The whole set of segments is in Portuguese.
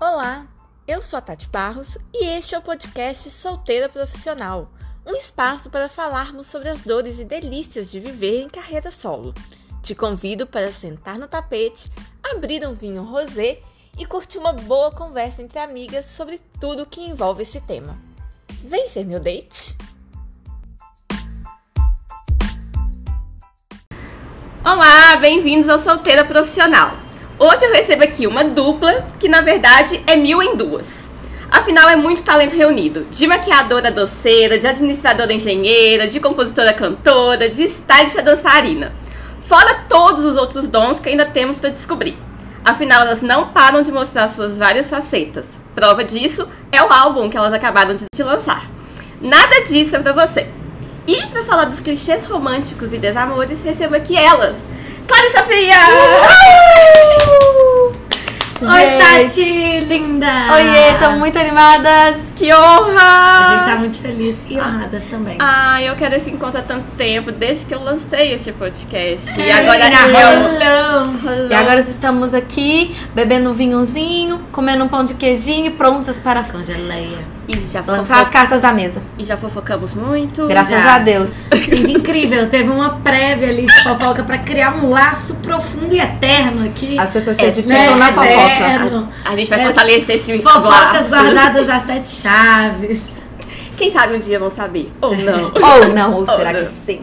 Olá, eu sou a Tati Barros e este é o podcast Solteira Profissional, um espaço para falarmos sobre as dores e delícias de viver em carreira solo. Te convido para sentar no tapete, abrir um vinho rosé e curtir uma boa conversa entre amigas sobre tudo que envolve esse tema. Vem ser meu date? Olá, bem-vindos ao Solteira Profissional. Hoje eu recebo aqui uma dupla que na verdade é mil em duas. Afinal, é muito talento reunido: de maquiadora doceira, de administradora engenheira, de compositora cantora, de stylist dançarina. Fora todos os outros dons que ainda temos para descobrir. Afinal, elas não param de mostrar suas várias facetas. Prova disso é o álbum que elas acabaram de lançar. Nada disso é pra você. E para falar dos clichês românticos e desamores, recebo aqui elas, Clarissa Fria! Oi, Tati, linda! Oiê, estamos muito animadas! Que honra! A gente tá muito feliz e honradas também. Ah, eu quero esse encontro há tanto tempo, desde que eu lancei este podcast. E agora já rolou. E agora estamos aqui, bebendo um vinhozinho, comendo um pão de queijinho, prontas para a Congeleia. E já lançar as cartas da mesa. E já fofocamos muito. Graças Já. a Deus. Gente, incrível. Teve uma prévia ali de fofoca pra criar um laço profundo e eterno aqui. As pessoas se É, edificam na fofoca. Eterno. A gente vai É. fortalecer esse Fofocas laço. guardadas a sete chaves. Quem sabe um dia vão saber. Ou não. Ou não, ou Ou será não. que sim?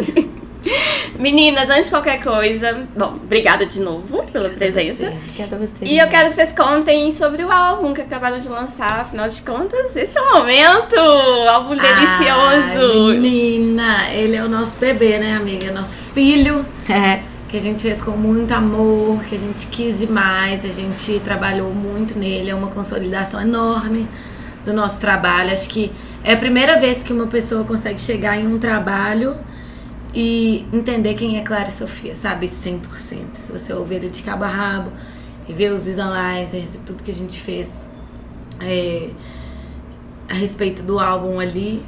Meninas, antes de qualquer coisa, bom, obrigada de novo pela presença. Obrigada a você. E eu quero que vocês contem sobre o álbum que acabaram de lançar. Afinal de contas, esse é o momento! Álbum Ai, delicioso! menina, ele é o nosso bebê, né, amiga? Nosso filho. É, que a gente fez com muito amor, que a gente quis demais, a gente trabalhou muito nele, é uma consolidação enorme do nosso trabalho. Acho que é a primeira vez que uma pessoa consegue chegar em um trabalho e entender quem é Clara Sofia, sabe? 100%. Se você ouvir ele de cabo a rabo e ver os visualizers e tudo que a gente fez é, a respeito do álbum ali,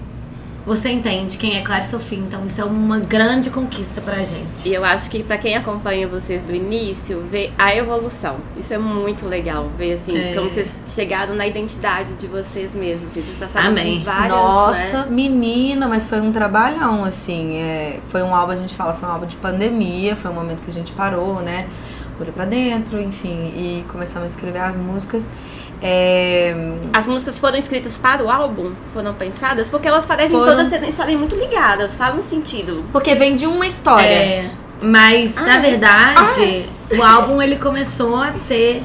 você entende quem é Clara e Sofia. Então isso é uma grande conquista pra gente. E eu acho que pra quem acompanha vocês do início, vê a evolução. Isso é muito legal, ver assim, É. como vocês chegaram na identidade de vocês mesmos. Vocês passaram Amém. por várias, Nossa, né? menina, mas foi um trabalhão, assim. é, foi um álbum, a gente fala, foi um álbum de pandemia, foi um momento que a gente parou, né? Olhou pra dentro, enfim, e começamos a escrever as músicas. É, As músicas foram escritas para o álbum? Foram pensadas? Porque elas parecem Foram. todas estarem muito ligadas, fazem sentido. porque vem de uma história. É, mas Ah, na verdade, o álbum ele começou a ser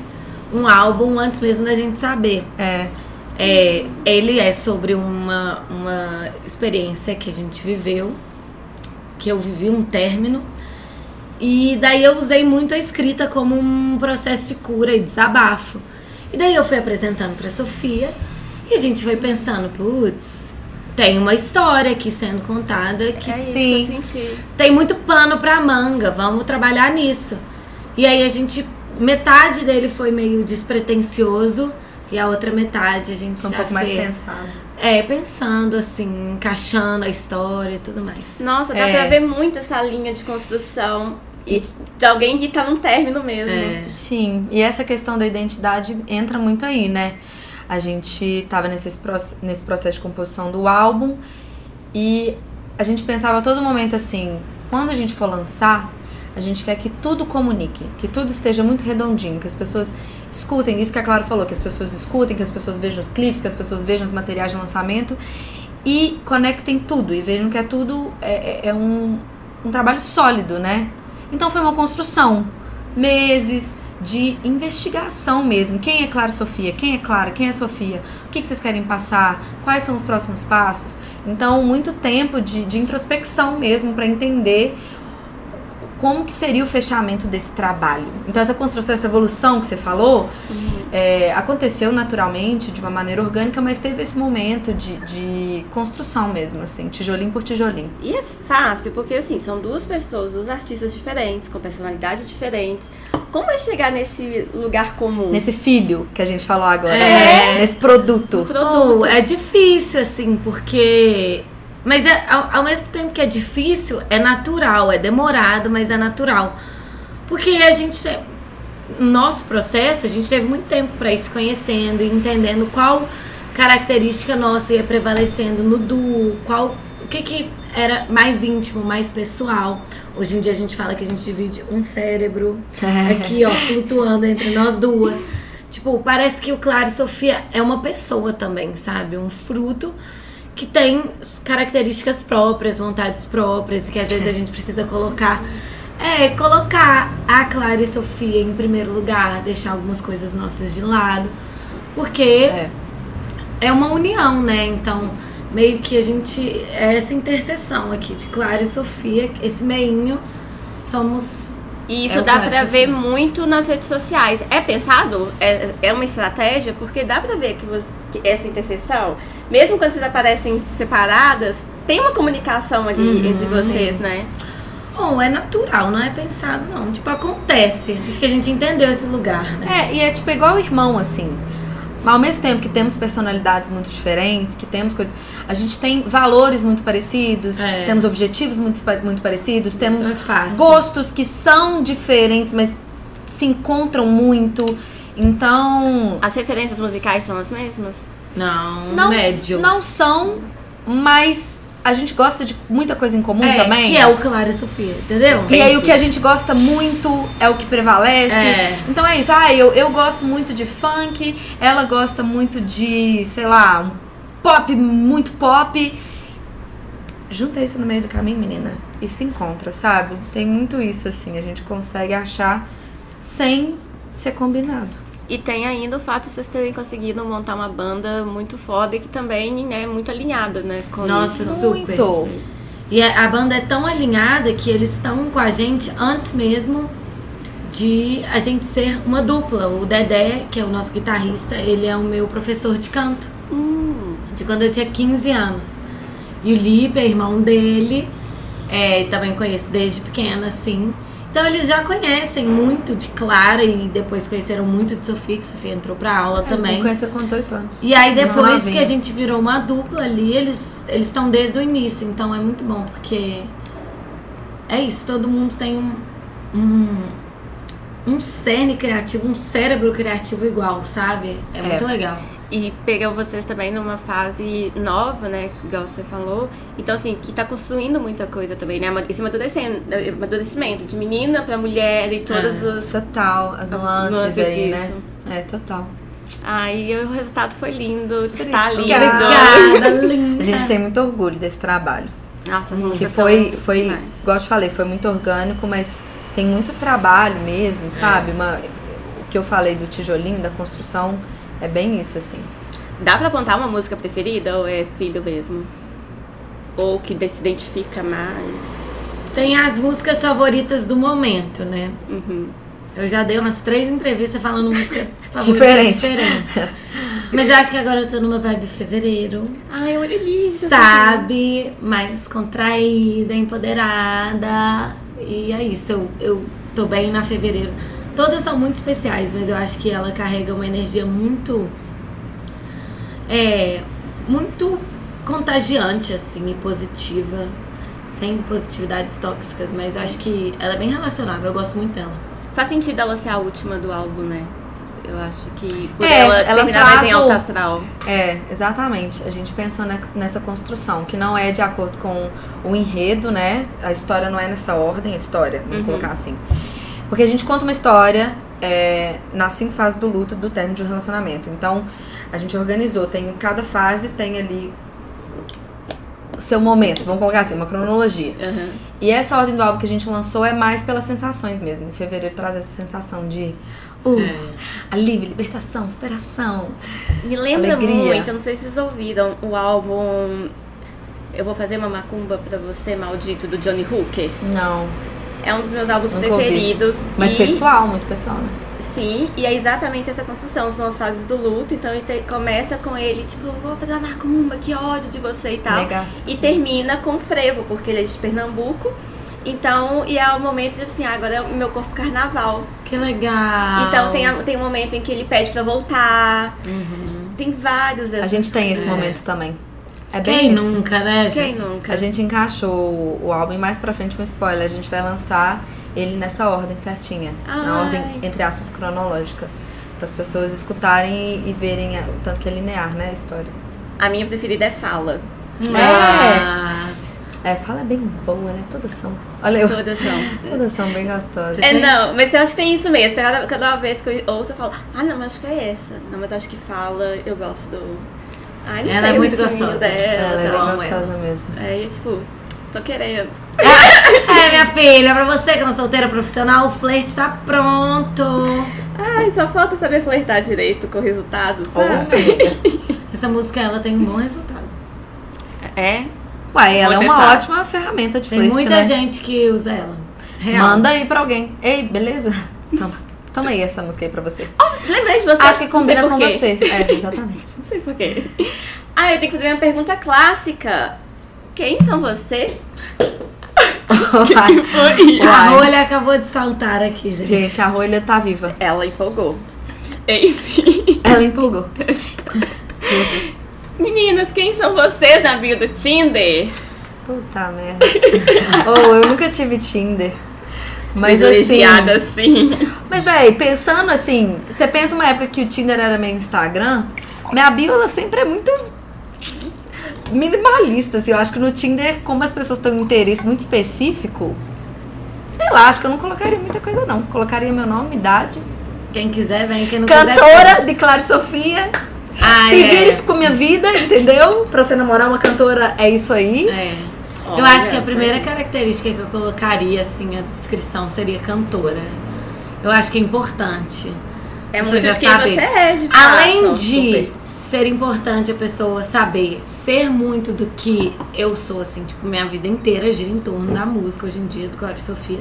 um álbum antes mesmo da gente saber. É. É, ele é sobre uma, uma experiência que a gente viveu, que eu vivi um término. E daí eu usei muito a escrita como um processo de cura e desabafo. E daí eu fui apresentando pra Sofia e a gente foi pensando, putz, tem uma história aqui sendo contada que É isso Sim. que eu senti. tem muito pano pra manga, vamos trabalhar nisso. E aí a gente, metade dele foi meio despretensioso e a outra metade a gente Foi um já pouco mais fez. pensado. É, pensando assim, encaixando a história e tudo mais. Nossa, dá É. pra ver muito essa linha de construção e de alguém que tá num término mesmo. É. Sim, e essa questão da identidade entra muito aí, né? A gente tava nesse, nesse processo de composição do álbum e a gente pensava a todo momento assim, quando a gente for lançar, a gente quer que tudo comunique, que tudo esteja muito redondinho, que as pessoas escutem isso que a Clara falou, que as pessoas escutem, que as pessoas vejam os clipes, que as pessoas vejam os materiais de lançamento e conectem tudo e vejam que é tudo é, é- é um, um trabalho sólido, né? Então foi uma construção, meses de investigação mesmo. Quem é Clara Sofia? Quem é Clara? Quem é Sofia? O que, vocês querem passar? Quais são os próximos passos? Então, muito tempo de, de introspecção mesmo para entender como que seria o fechamento desse trabalho. Então, essa construção, essa evolução que você falou, é, aconteceu naturalmente, de uma maneira orgânica, mas teve esse momento de, de construção mesmo, assim, tijolinho por tijolinho. E é fácil, porque assim, são duas pessoas, duas artistas diferentes, com personalidades diferentes. Como é chegar nesse lugar comum? Nesse filho que a gente falou agora, É. né? nesse produto. Um produto. Pô, é difícil, assim, porque. Mas é, ao, ao mesmo tempo que é difícil, é natural, é demorado, mas é natural. Porque a gente nosso processo, a gente teve muito tempo para ir se conhecendo e entendendo qual característica nossa ia prevalecendo no duo, qual o que que era mais íntimo, mais pessoal. Hoje em dia a gente fala que a gente divide um cérebro aqui, ó, flutuando entre nós duas. Tipo, parece que o Clara e Sofia é uma pessoa também, sabe? Um fruto que tem características próprias, vontades próprias, que às vezes a gente precisa colocar. É, colocar a Clara e Sofia em primeiro lugar, deixar algumas coisas nossas de lado. Porque É. é uma união, né? Então, meio que a gente. É essa interseção aqui de Clara e Sofia, esse meinho, somos. E isso É dá Clara pra ver muito nas redes sociais. É pensado? É, é uma estratégia? Porque dá pra ver que, você- que essa interseção, mesmo quando vocês aparecem separadas, tem uma comunicação ali Uhum, entre vocês, né? Bom, é natural, não é pensado, não. Tipo, acontece. Acho que a gente entendeu esse lugar, né? É, e é tipo igual irmão, assim. Mas ao mesmo tempo que temos personalidades muito diferentes, que temos coisas. A gente tem valores muito parecidos, É. temos objetivos muito, muito parecidos, temos Não é fácil. gostos que são diferentes, mas se encontram muito. Então. As referências musicais são as mesmas? Não, Não, médio. não são, mas a gente gosta de muita coisa em comum é, também. Que é o Clara e Sofia, entendeu? E aí o que a gente gosta muito é o que prevalece. É. Então é isso. Ah, eu, eu gosto muito de funk, ela gosta muito de, sei lá, um pop, muito pop. Junta isso no meio do caminho, menina, e se encontra, sabe? Tem muito isso, assim. A gente consegue achar sem ser combinado. E tem ainda o fato de vocês terem conseguido montar uma banda muito foda e que também é muito alinhada, né? Com Nossa, isso. super. Muito. E a, banda é tão alinhada que eles estão com a gente antes mesmo de a gente ser uma dupla. O Dedé, que é o nosso guitarrista, ele é o meu professor de canto. Hum, De quando eu tinha 15 anos. E o Lipe é irmão dele. É, e também conheço desde pequena, assim. Então eles já conhecem muito de Clara e depois conheceram muito de Sofia, que Sofia entrou pra aula Eles me também. conheceram com 18 anos. E aí depois que a gente virou uma dupla ali, eles eles estão desde o início, então é muito bom porque é isso, todo mundo tem um um, um cerne criativo, um cérebro criativo igual, sabe? É muito legal. E pegou vocês também numa fase nova, né? Igual você falou. Então, assim, que tá construindo muita coisa também, né? Esse amadurecendo, amadurecimento de menina pra mulher e todas É. as. Total, as As nuances, nuances aí, disso. né? É, total. Aí o resultado foi lindo, está lindo. Obrigada, linda. A gente tem muito orgulho desse trabalho. Nossa, as Que foi, são foi demais. igual eu te falei, foi muito orgânico, mas tem muito trabalho mesmo, sabe? Uma, o que eu falei do tijolinho, da construção, é bem isso, assim. Dá pra apontar uma música preferida ou é filho mesmo? Ou que se identifica mais? Tem as músicas favoritas do momento, né? Uhum. Eu já dei umas três entrevistas falando música favorita Diferente. diferente. Mas eu acho que agora eu tô numa vibe fevereiro. Ai, olha lindo. sabe? Mais descontraída, empoderada. E é isso, eu, eu tô bem na fevereiro. Todas são muito especiais, mas eu acho que ela carrega uma energia muito. É. Muito contagiante, assim, e positiva. Sem positividades tóxicas, mas eu acho que ela é bem relacionável, eu gosto muito dela. Faz sentido ela ser a última do álbum, né? Eu acho que por É, ela, ela terminar mais em traz o- alto astral. É, exatamente. A gente pensou ne- nessa construção, que não é de acordo com o enredo, né? A história não é nessa ordem, a história, vamos Uhum. colocar assim. Porque a gente conta uma história é, nas cinco fases do luto do término de um relacionamento. Então, a gente organizou, tem em cada fase tem ali o seu momento, vamos colocar assim, uma cronologia. Uhum. E essa ordem do álbum que a gente lançou é mais pelas sensações mesmo. Em fevereiro traz essa sensação de uh, alívio, libertação, superação. Me lembra Alegria. muito, não sei se vocês ouviram o álbum Eu Vou Fazer uma Macumba Pra Você, Maldito, do Johnny Hooker. Não. É um dos meus álbuns Nunca ouvi. preferidos. Mas e, pessoal, muito pessoal, né? Sim, e é exatamente essa construção, são as fases do luto. Então ele te- começa com ele, tipo, vou fazer uma macumba, que ódio de você e tal. Negação. E termina com o frevo, porque ele é de Pernambuco. Então, e é o momento de assim, ah, agora é o meu corpo carnaval. Que legal. Então tem, a- tem um momento em que ele pede pra voltar. Tem vários A gente tem esse É. momento também. É bem Quem isso. nunca, né, gente? Quem nunca? A gente encaixou o álbum mais pra frente um spoiler. A gente vai lançar ele nessa ordem certinha. Na Ai. ordem, entre aspas, cronológica. Para as pessoas escutarem e, verem o tanto que é linear, né? A história. A minha preferida é Fala. Ah, É, fala é bem boa, né? Todas são. Olha, eu. Todas são. Todas são bem gostosas. É, não, mas eu acho que tem isso mesmo. Cada, cada vez que eu ouço, eu falo, ah, não, mas acho que é essa. Não, mas eu acho que fala, eu gosto do. Ai, não Ela sei é muito gostosa. Dela, Ela é bem gostosa mesmo. Aí, tipo, tô querendo. É, minha filha, pra você que é uma solteira profissional, o flerte tá pronto. Ai, só falta saber flertar direito com o resultado, sabe? Essa música, ela tem um bom resultado. É? Uai, ela é Vou uma testar. ótima ferramenta de Tem flerte, muita né? gente que usa ela. Real. Manda aí pra alguém. Ei, beleza? Toma. Toma aí essa música aí pra você. Lembrei de você. Acho que combina com você. É, exatamente. Não sei por quê. Ah, eu tenho que fazer minha pergunta clássica. Quem são vocês? Uai. Foi A rolha acabou de saltar aqui, gente. Gente, a rolha tá viva. Ela empolgou. Enfim. Ela empolgou. Meninas, quem são vocês na bio do Tinder? Puta merda. oh, eu nunca tive Tinder. Mas assim. Privilegiada, assim. Mas, véi, pensando assim, você pensa uma época que o Tinder era meio Instagram, minha bio ela sempre é muito minimalista, assim. Eu acho que no Tinder, como as pessoas têm um interesse muito específico, sei lá, acho que eu não colocaria muita coisa, não. Colocaria meu nome, idade. Quem quiser, vem. Quem não quiser, Cantora de Clara Sofia. Ah, Se é. vires com minha vida, entendeu? Pra você namorar uma cantora, é isso aí. É. eu Olha, acho que a primeira característica que eu colocaria, assim, a descrição seria cantora. Eu acho que é importante. É muito de quem sabe. você é, de fato. Além de Super. ser importante a pessoa saber ser muito do que eu sou, assim, tipo, minha vida inteira gira em torno da música hoje em dia, do Clara e Sofia.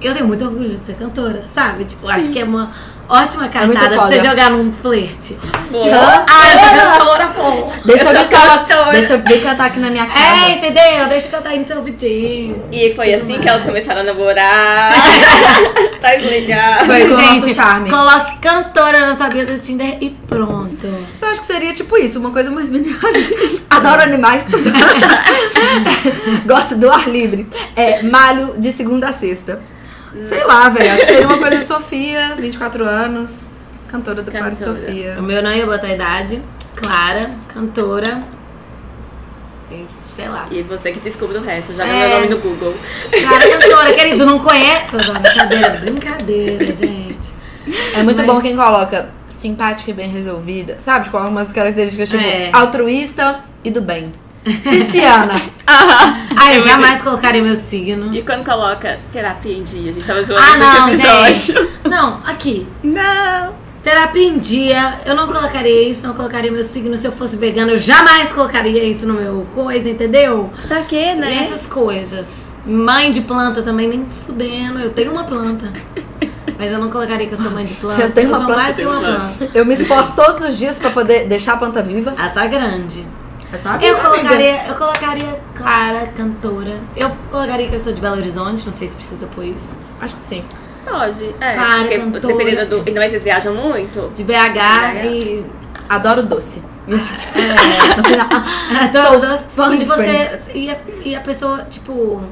Eu tenho muito orgulho de ser cantora, sabe? Tipo, acho que é uma ótima muito cartada pra você jogar num flerte. Boa. Ah, eu sou cantora, pô! Deixa eu ver se sou ela- cantora. Deixa eu ver cantar aqui na minha casa. É, entendeu? Deixa eu cantar aí no seu ouvidinho. E foi assim que elas começaram a namorar. tá legal. Foi com o nosso charme. coloque cantora na sabia do Tinder e pronto. Eu acho que seria tipo isso, uma coisa mais minimalista. Adoro animais. tô. Gosto do ar livre. É, malho de segunda a sexta. Sei lá, velho. Acho que seria uma coisa Sofia, 24 anos, cantora do Clara e Cantora. Sofia. O meu não ia botar idade. Clara, cantora. E, sei lá. E você que descobre o resto, joga É. meu nome no Google. Clara, cantora, querido, não conhece? Brincadeira, brincadeira, gente. É muito Mas- bom quem coloca simpática e bem resolvida. Sabe? Com algumas características tipo É. altruísta e do bem. Pisciana. Ah, eu jamais colocaria meu signo. E quando coloca terapia em dia, a gente tava zoando Ah, não, episódio. gente. Não, aqui. Não. Terapia em dia, eu não colocaria isso, não colocaria meu signo se eu fosse vegana, eu jamais colocaria isso no meu coisa, entendeu? Pra quê, E né? essas coisas. Mãe de planta também, nem fudendo. Eu tenho uma planta. Mas eu não colocaria que eu sou mãe de planta. Eu tenho uma sou planta. mais que uma planta. Eu me esforço todos os dias pra poder deixar a planta viva. Ela tá grande. Eu colocaria, eu colocaria Clara, cantora. Eu colocaria que eu sou de Belo Horizonte, não sei se precisa pôr isso. Acho que sim. Pode. É, Cara, porque cantora. dependendo do. Ainda mais vocês viajam muito. De BH e. Adoro doce. E assim, tipo, É. no final, Sou sou fã e de você e a, e a pessoa, tipo,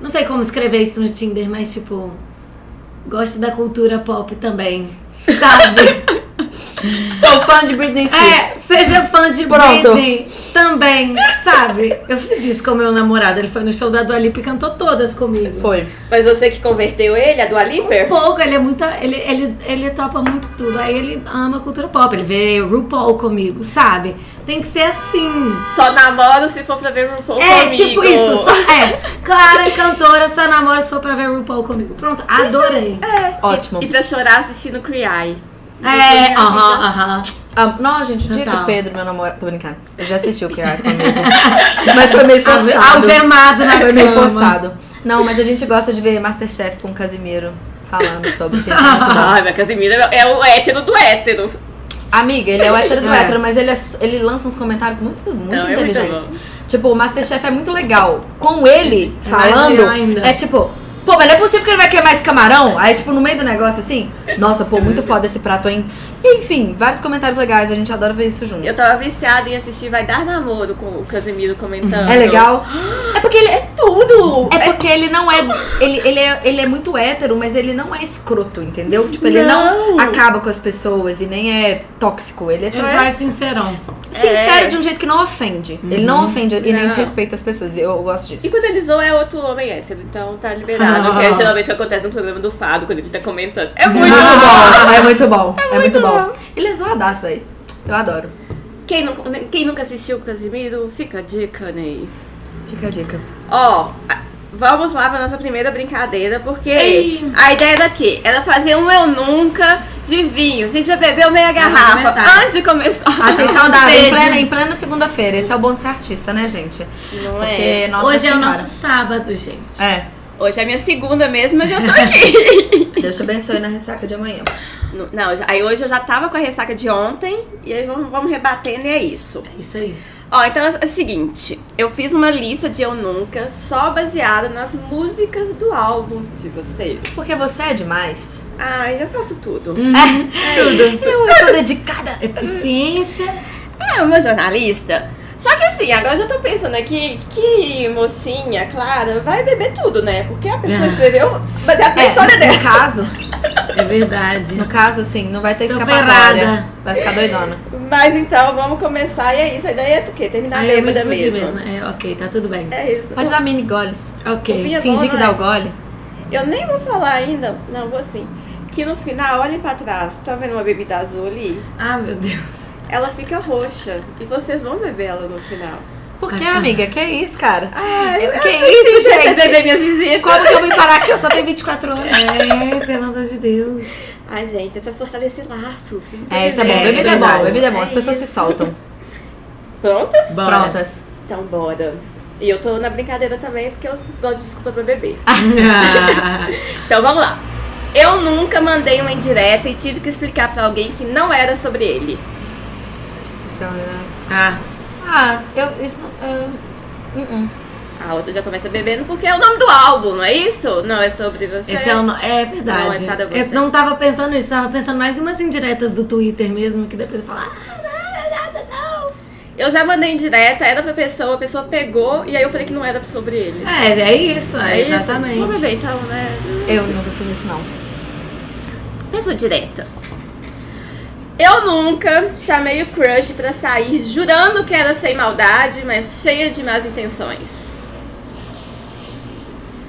não sei como escrever isso no Tinder, mas tipo, gosta da cultura pop também. Sabe? Sou fã de Britney Spears. é, seja fã de Pronto. Britney também, sabe? Eu fiz isso com meu namorado, ele foi no show da Dua Lipa e cantou todas comigo. Foi. Mas você que converteu ele, a Dua Liper? pouco, ele é muito. Ele, ele, ele topa muito tudo. Aí ele ama cultura pop. Ele vê RuPaul comigo, sabe? Tem que ser assim. Só namoro se for pra ver RuPaul É, comigo. tipo isso. Só, é, Clara, cantora, só namora se for pra ver RuPaul comigo. Pronto, adorei. É. Ótimo. E, e pra chorar assistindo Cry. É, aham, aham. Ah, não, gente, o dia que o Pedro, meu namorado. Tô brincando. Eu já assisti o Cry comigo. mas foi meio forçado. Algemado na Foi meio cama. forçado. Não, mas a gente gosta de ver Masterchef com o Casimiro falando sobre. Gente, é. Ai, minha Casimira é o hétero do hétero. Amiga, ele é o hétero do É. hétero, mas ele, é- ele lança uns comentários muito, muito Não, é muito inteligentes. tipo, o Masterchef é muito legal. Com ele É falando, é tipo, Pô, mas não é possível que ele vai queimar esse camarão? Aí, tipo, no meio do negócio, assim, nossa, pô, muito foda esse prato, hein? E, enfim, vários comentários legais, a gente adora ver isso juntos. Eu tava viciada em assistir Vai Dar Namoro com o Casimiro comentando. É legal. É porque ele É tudo! É porque ele não é ele, ele é. ele é muito hétero, mas ele não é escroto, entendeu? Tipo, ele não, Não. acaba com as pessoas e nem é tóxico. Ele é só Ele é sincerão. sincero É. de um jeito que não ofende. Ele não ofende e nem Não. desrespeita as pessoas. Eu, eu gosto E disso. quando ele zoa é outro homem hétero, então tá liberado. que é geralmente acontece no programa do Fado, quando ele tá comentando. É muito Muito bom! é muito bom. É muito, muito bom. bom. Ele é zoadaço, velho. Eu adoro. Quem, não, quem nunca assistiu o Casimiro, fica a dica, Ney. Fica a dica. Ó, vamos lá pra nossa primeira brincadeira, porque Ei. a ideia daqui era fazer um eu nunca de vinho. A gente já bebeu meia garrafa metade. antes de começar. Achei saudável. Em plena, em plena segunda-feira. Esse é o bom de ser artista, né, gente? Não Porque, é? nossa Hoje é o Senhora. nosso sábado, gente. É. Hoje é minha segunda mesmo, mas eu tô aqui. Deus te abençoe na ressaca de amanhã. Não, aí hoje eu já tava com a ressaca de ontem, e aí vamos, vamos rebatendo e é isso. É isso aí. Ó, então é o seguinte, eu fiz uma lista de Eu Nunca, só baseada nas músicas do álbum de vocês. Porque você é demais. Ah, eu faço tudo. É, tudo. Eu, eu sou dedicada. Eficiência. É, uma jornalista. Só que assim, agora eu já tô pensando aqui que mocinha, Clara, vai beber tudo, né? Porque a pessoa escreveu baseado na É, história dela. no caso, É verdade. no caso, assim, não vai ter escapatória. Vai ficar doidona. Mas então, vamos começar e é isso. A ideia é o quê? Terminar Aí eu me bêbada fudi mesmo. mesmo. É, ok, tá tudo bem. É isso. Pode dar mini goles. Ok. É bom, Fingir que né? dá o gole. Eu nem vou falar ainda, não, vou assim. Que no final, olhem pra trás, tá vendo uma bebida azul ali? Ah, meu Deus. Ela fica roxa. E vocês vão beber ela no final. Por que, Ah, amiga? Que isso, cara? Ai, Eu- que isso, você gente? beber minhas visitas. Como que eu vim parar aqui? Eu só tenho 24 anos. É, pelo amor de Deus. Ai, gente, é pra fortalecer laços. É, isso é bom. Bebida é, verdade. bom. Bebida é bom. As É pessoas se isso. soltam. Prontas? Bora. Prontas. Então, bora. E eu tô na brincadeira também, porque eu gosto de desculpa pra beber. Então, vamos lá. Eu nunca mandei uma indireta e tive que explicar pra alguém que não era sobre ele. Ah, Ah, eu. Isso não. eu- uh-uh. A outra já começa bebendo porque é o nome do álbum, não é isso? Não, é sobre você. esse é, o no... é verdade. Não, é Eu você. não tava pensando nisso, tava pensando mais em umas indiretas do Twitter mesmo, que depois eu falo, ah, não, nada, não. Eu já mandei indireta, era pra pessoa, a pessoa pegou e aí eu falei que não era sobre ele. É, é isso, é, isso? exatamente. Vamos beber então, né? Eu nunca fiz isso, não. Pessoa direta. Eu nunca chamei o crush pra sair jurando que era sem maldade, mas cheia de más intenções.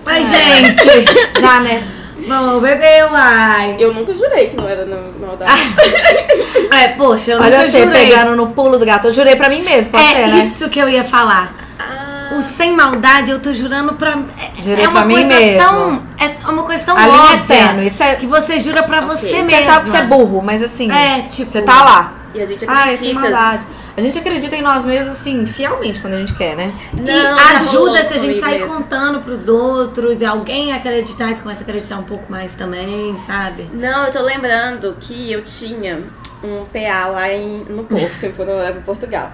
Mas, gente, Já, né? vamos beber, uai. Eu nunca jurei que não era na maldade. É, poxa, eu Olha nunca você jurei. pegando no pulo do gato. Eu jurei pra mim mesmo, pode É ser, né? isso que eu ia falar. Ah, O sem maldade, eu tô jurando pra. É, Jurei é uma pra mim coisa mesmo. Tão, é uma coisa tão A linha é óbvia tênue. Isso é, que você jura pra você Você mesmo. você sabe que você é burro, mas assim. É, tipo- Você tá lá. e a gente Ai, sem acredita. maldade. A gente acredita em nós mesmos, assim, fielmente quando a gente quer, né? E Não, já rolou ajuda se a gente sair mesmo. contando pros outros e alguém acreditar, você começa a acreditar um pouco mais também, sabe? Não, eu tô lembrando que eu tinha um PA lá em, no Porto, quando eu morava em Portugal.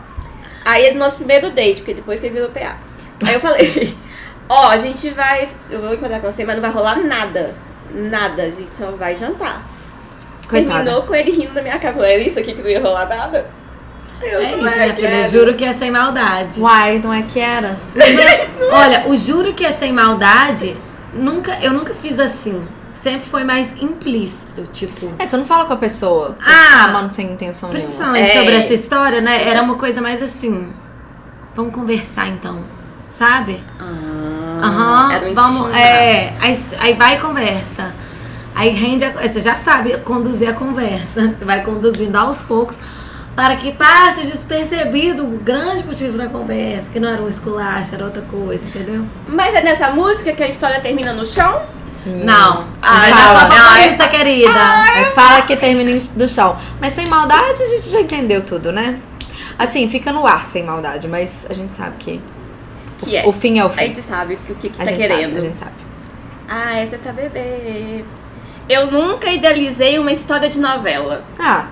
Aí no nosso primeiro date, porque depois ele virou PA. Aí eu falei, ó, a gente vai. Eu vou encontrar com você, mas não vai rolar nada. Nada, a gente só vai jantar. Coitada. Terminou com ele rindo da minha cara. Falei, era isso aqui que não ia rolar nada? Eu, É isso, "Não minha filha. cara." Juro que é sem maldade. Uai, não é que era? Olha, o juro que é sem maldade, nunca, eu nunca fiz assim. Sempre foi mais implícito, tipo. É, você não fala com a pessoa. Tá Ah, te chamando sem intenção nenhuma. Principalmente É. sobre essa história, né? Era uma coisa mais assim. Vamos conversar então. Sabe? Ah, Aham. era um vamos. É. Aí, aí vai e conversa. Aí rende a, Você já sabe conduzir a conversa. Você vai conduzindo aos poucos. Para que passe despercebido o grande motivo da conversa, que não era um esculacho, era outra coisa, entendeu? Mas é nessa música que a história termina no chão? Não. É fala. nossa favorita, querida. É, fala que termina do chão. Mas sem maldade a gente já entendeu tudo, né? Assim, fica no ar sem maldade, mas a gente sabe que Que é. o fim é o A fim. gente sabe o que, que A tá querendo. sabe, a gente sabe. Ah, essa é pra bebê. Eu nunca idealizei uma história de novela. Ah,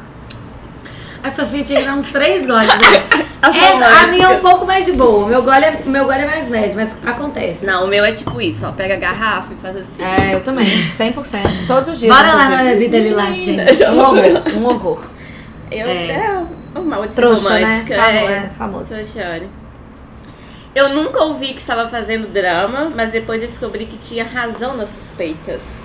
A Sofia tinha que dar uns três goles. né? A Essa, a minha é um pouco mais de boa. O meu gole é, meu gole é mais médio, mas acontece. Não, o meu é tipo isso, ó. Pega a garrafa e faz assim. É, eu também, 100%. Todos os dias. Bora lá na bebida lilás, Menina, gente. Um horror, um horror. Eu, É. é. normal de né? romântica. Famo- é. é, famoso. Eu nunca ouvi que estava fazendo drama, mas depois descobri que tinha razão nas suspeitas.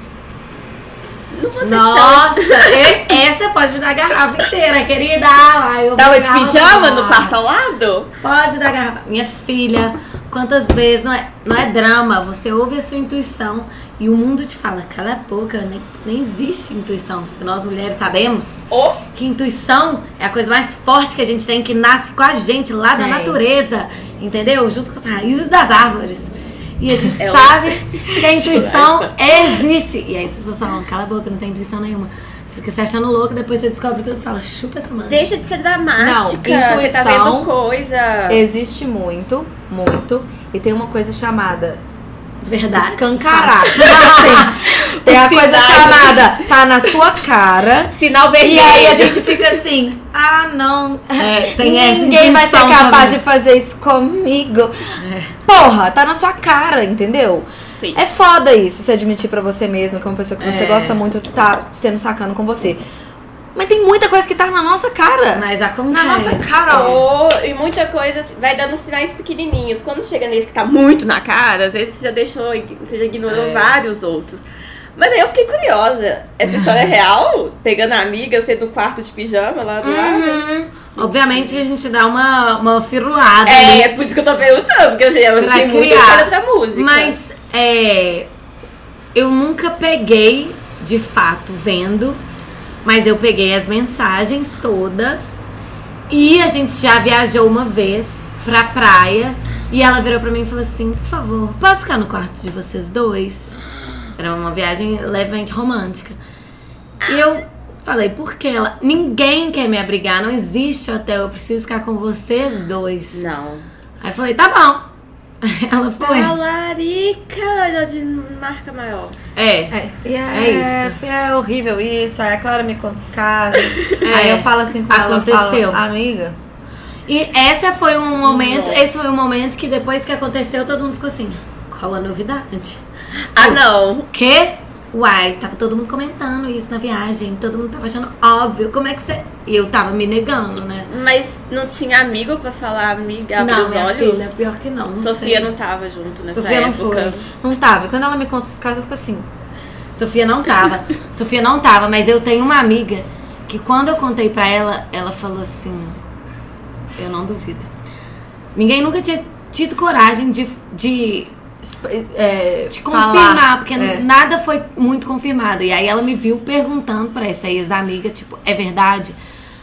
Não vou ser Nossa, essa pode me dar a garrafa inteira, querida. Lá, eu tão... Tava de pijama no quarto ao lado? Pode dar a garrafa. Minha filha, quantas vezes não é, não é drama, você ouve a sua intuição e o mundo te fala, cala a boca, nem, nem existe intuição. Nós mulheres sabemos Oh, que intuição é a coisa mais forte que a gente tem, que nasce com a gente lá da Gente. natureza, entendeu? Junto com as raízes das árvores. E a gente Eu sabe que a intuição existe. E aí as pessoas falam, cala a boca, não tem intuição nenhuma. Você fica se achando louco, depois você descobre tudo e fala, chupa essa mãe. deixa de ser dramática. Não, Você tá intuição- vendo coisa. Existe muito, muito. E tem uma coisa chamada Verdade. escancarar. Assim, tem a coisa chamada tá na sua cara. Sinal vermelho. E aí a gente fica assim, ah não, É, ninguém vai ser capaz também. de fazer isso comigo. Porra, tá na sua cara, entendeu? Sim. É foda isso, se admitir pra você mesmo que uma pessoa que você É. gosta muito tá sendo sacando com você. Mas tem muita coisa que tá na nossa cara. Mas acontece. na nossa cara, ó. Ou, e muita coisa vai dando sinais pequenininhos. Quando chega nesse que tá muito na cara, às vezes você já deixou, você já ignorou É. vários outros. Mas aí eu fiquei curiosa. Essa história é real? Pegando a amiga, você do quarto de pijama lá do lado? Uhum. Obviamente que a gente dá uma, uma firulada É, ali é por isso que eu tô perguntando, porque eu, pra achei muita criar. história pra música. Mas é, eu nunca peguei de fato vendo, mas eu peguei as mensagens todas e a gente já viajou uma vez pra praia e ela virou pra mim e falou assim: por favor, posso ficar no quarto de vocês dois? Era uma viagem levemente romântica. E eu falei, por que ela? Ninguém quer me abrigar, não existe hotel, eu preciso ficar com vocês dois. Não. Aí eu falei, tá bom. Ela foi. Talarica, olha de marca maior. É. É, e É isso. É horrível isso. Aí a Clara me conta os casos. É. Aí eu falo assim com ela, eu Aconteceu. amiga. E essa foi um momento, esse foi um momento que depois que aconteceu, todo mundo ficou assim, qual a novidade? Ah, não. O quê? Uai, tava todo mundo comentando isso na viagem, todo mundo tava achando óbvio, como é que você... E eu tava me negando, né? Mas não tinha amigo pra falar, amiga, abre não, os minha olhos? filha, pior que não, não Sofia sei. não tava junto nessa Sofia não época. foi. Não tava. E quando ela me conta os casos, eu fico assim. Sofia não tava. Sofia não tava, mas eu tenho uma amiga que quando eu contei pra ela, ela falou assim: Eu não duvido. Ninguém nunca tinha tido coragem de, de, É, falar. confirmar, porque É. nada foi muito confirmado. E aí ela me viu perguntando pra essa ex-amiga, tipo, é verdade?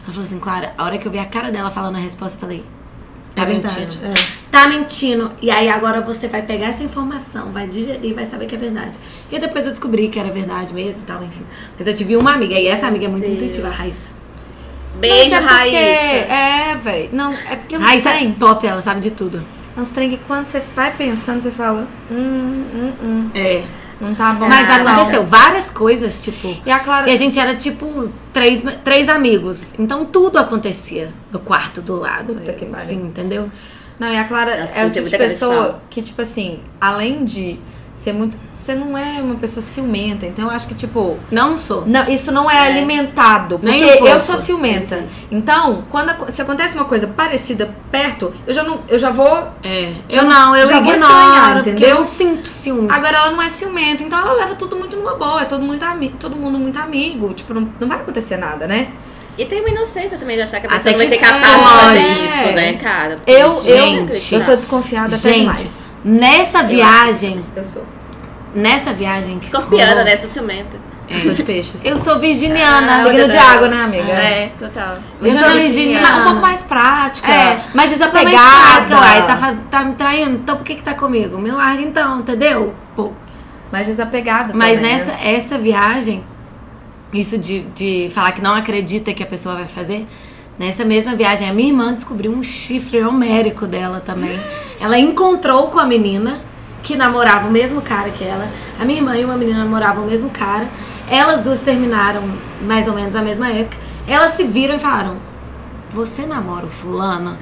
Ela falou assim, Clara, a hora que eu vi a cara dela falando a resposta, eu falei, É tá verdade. mentindo. É. Tá mentindo. E aí agora você vai pegar essa informação, vai digerir, vai saber que é verdade. E depois eu descobri que era verdade mesmo e tal, enfim. Mas eu tive uma amiga, e essa amiga é muito Deus. intuitiva, a Raíssa. Beijo, Mas é porque- Raíssa. É, velho. Não, é porque é uns Raíssa é top, ela sabe de tudo. É uns trem que quando você vai pensando, você fala. Hum, hum, hum. É. Não tá bom. Mas não. aconteceu várias coisas, tipo. E a Clara. E a gente era tipo três, três amigos. Então tudo acontecia no quarto do lado. Puta que pariu. Entendeu? Não, e a Clara Nossa, é o tipo de pessoa que, tipo assim, além de ser muito. Você não é uma pessoa ciumenta. Então eu acho que, tipo. Não sou. Não, isso não é, alimentado. Nem Porque um eu sou ciumenta. Então, quando aco- se acontece uma coisa parecida perto, eu já não. Eu já vou. É. Já Eu não, eu já vou estranhar, entendeu? eu sinto ciúmes. Agora ela não é ciumenta, então ela leva tudo muito numa boa, é todo, muito ami todo mundo muito amigo. Tipo, não, não vai acontecer nada, né? E tem uma inocência também de achar que a Até pessoa não vai que ser capaz de fazer É. isso, né, cara? Eu, Gente. eu, eu sou desconfiada até Gente, demais. nessa viagem, Eu sou. nessa viagem que Escorpiana, rolou- né? Ciumenta. Eu sou de peixes. Eu sou virginiana. Ah, Signo olha de água, né, amiga? É, total. Eu sou virginiana. um pouco mais prática. É, mais desapegada. prática, uai, tá, faz- tá me traindo, então por que que tá comigo? Me larga então, entendeu? Pô. Mais desapegada Mas também, nessa né? essa viagem, isso de, de falar que não acredita que a pessoa vai fazer, nessa mesma viagem, a minha irmã descobriu um chifre homérico dela também. Ela encontrou com a menina que namorava o mesmo cara que ela. A minha irmã e uma menina namoravam o mesmo cara. Elas duas terminaram mais ou menos na mesma época. Elas se viram e falaram: você namora o fulano?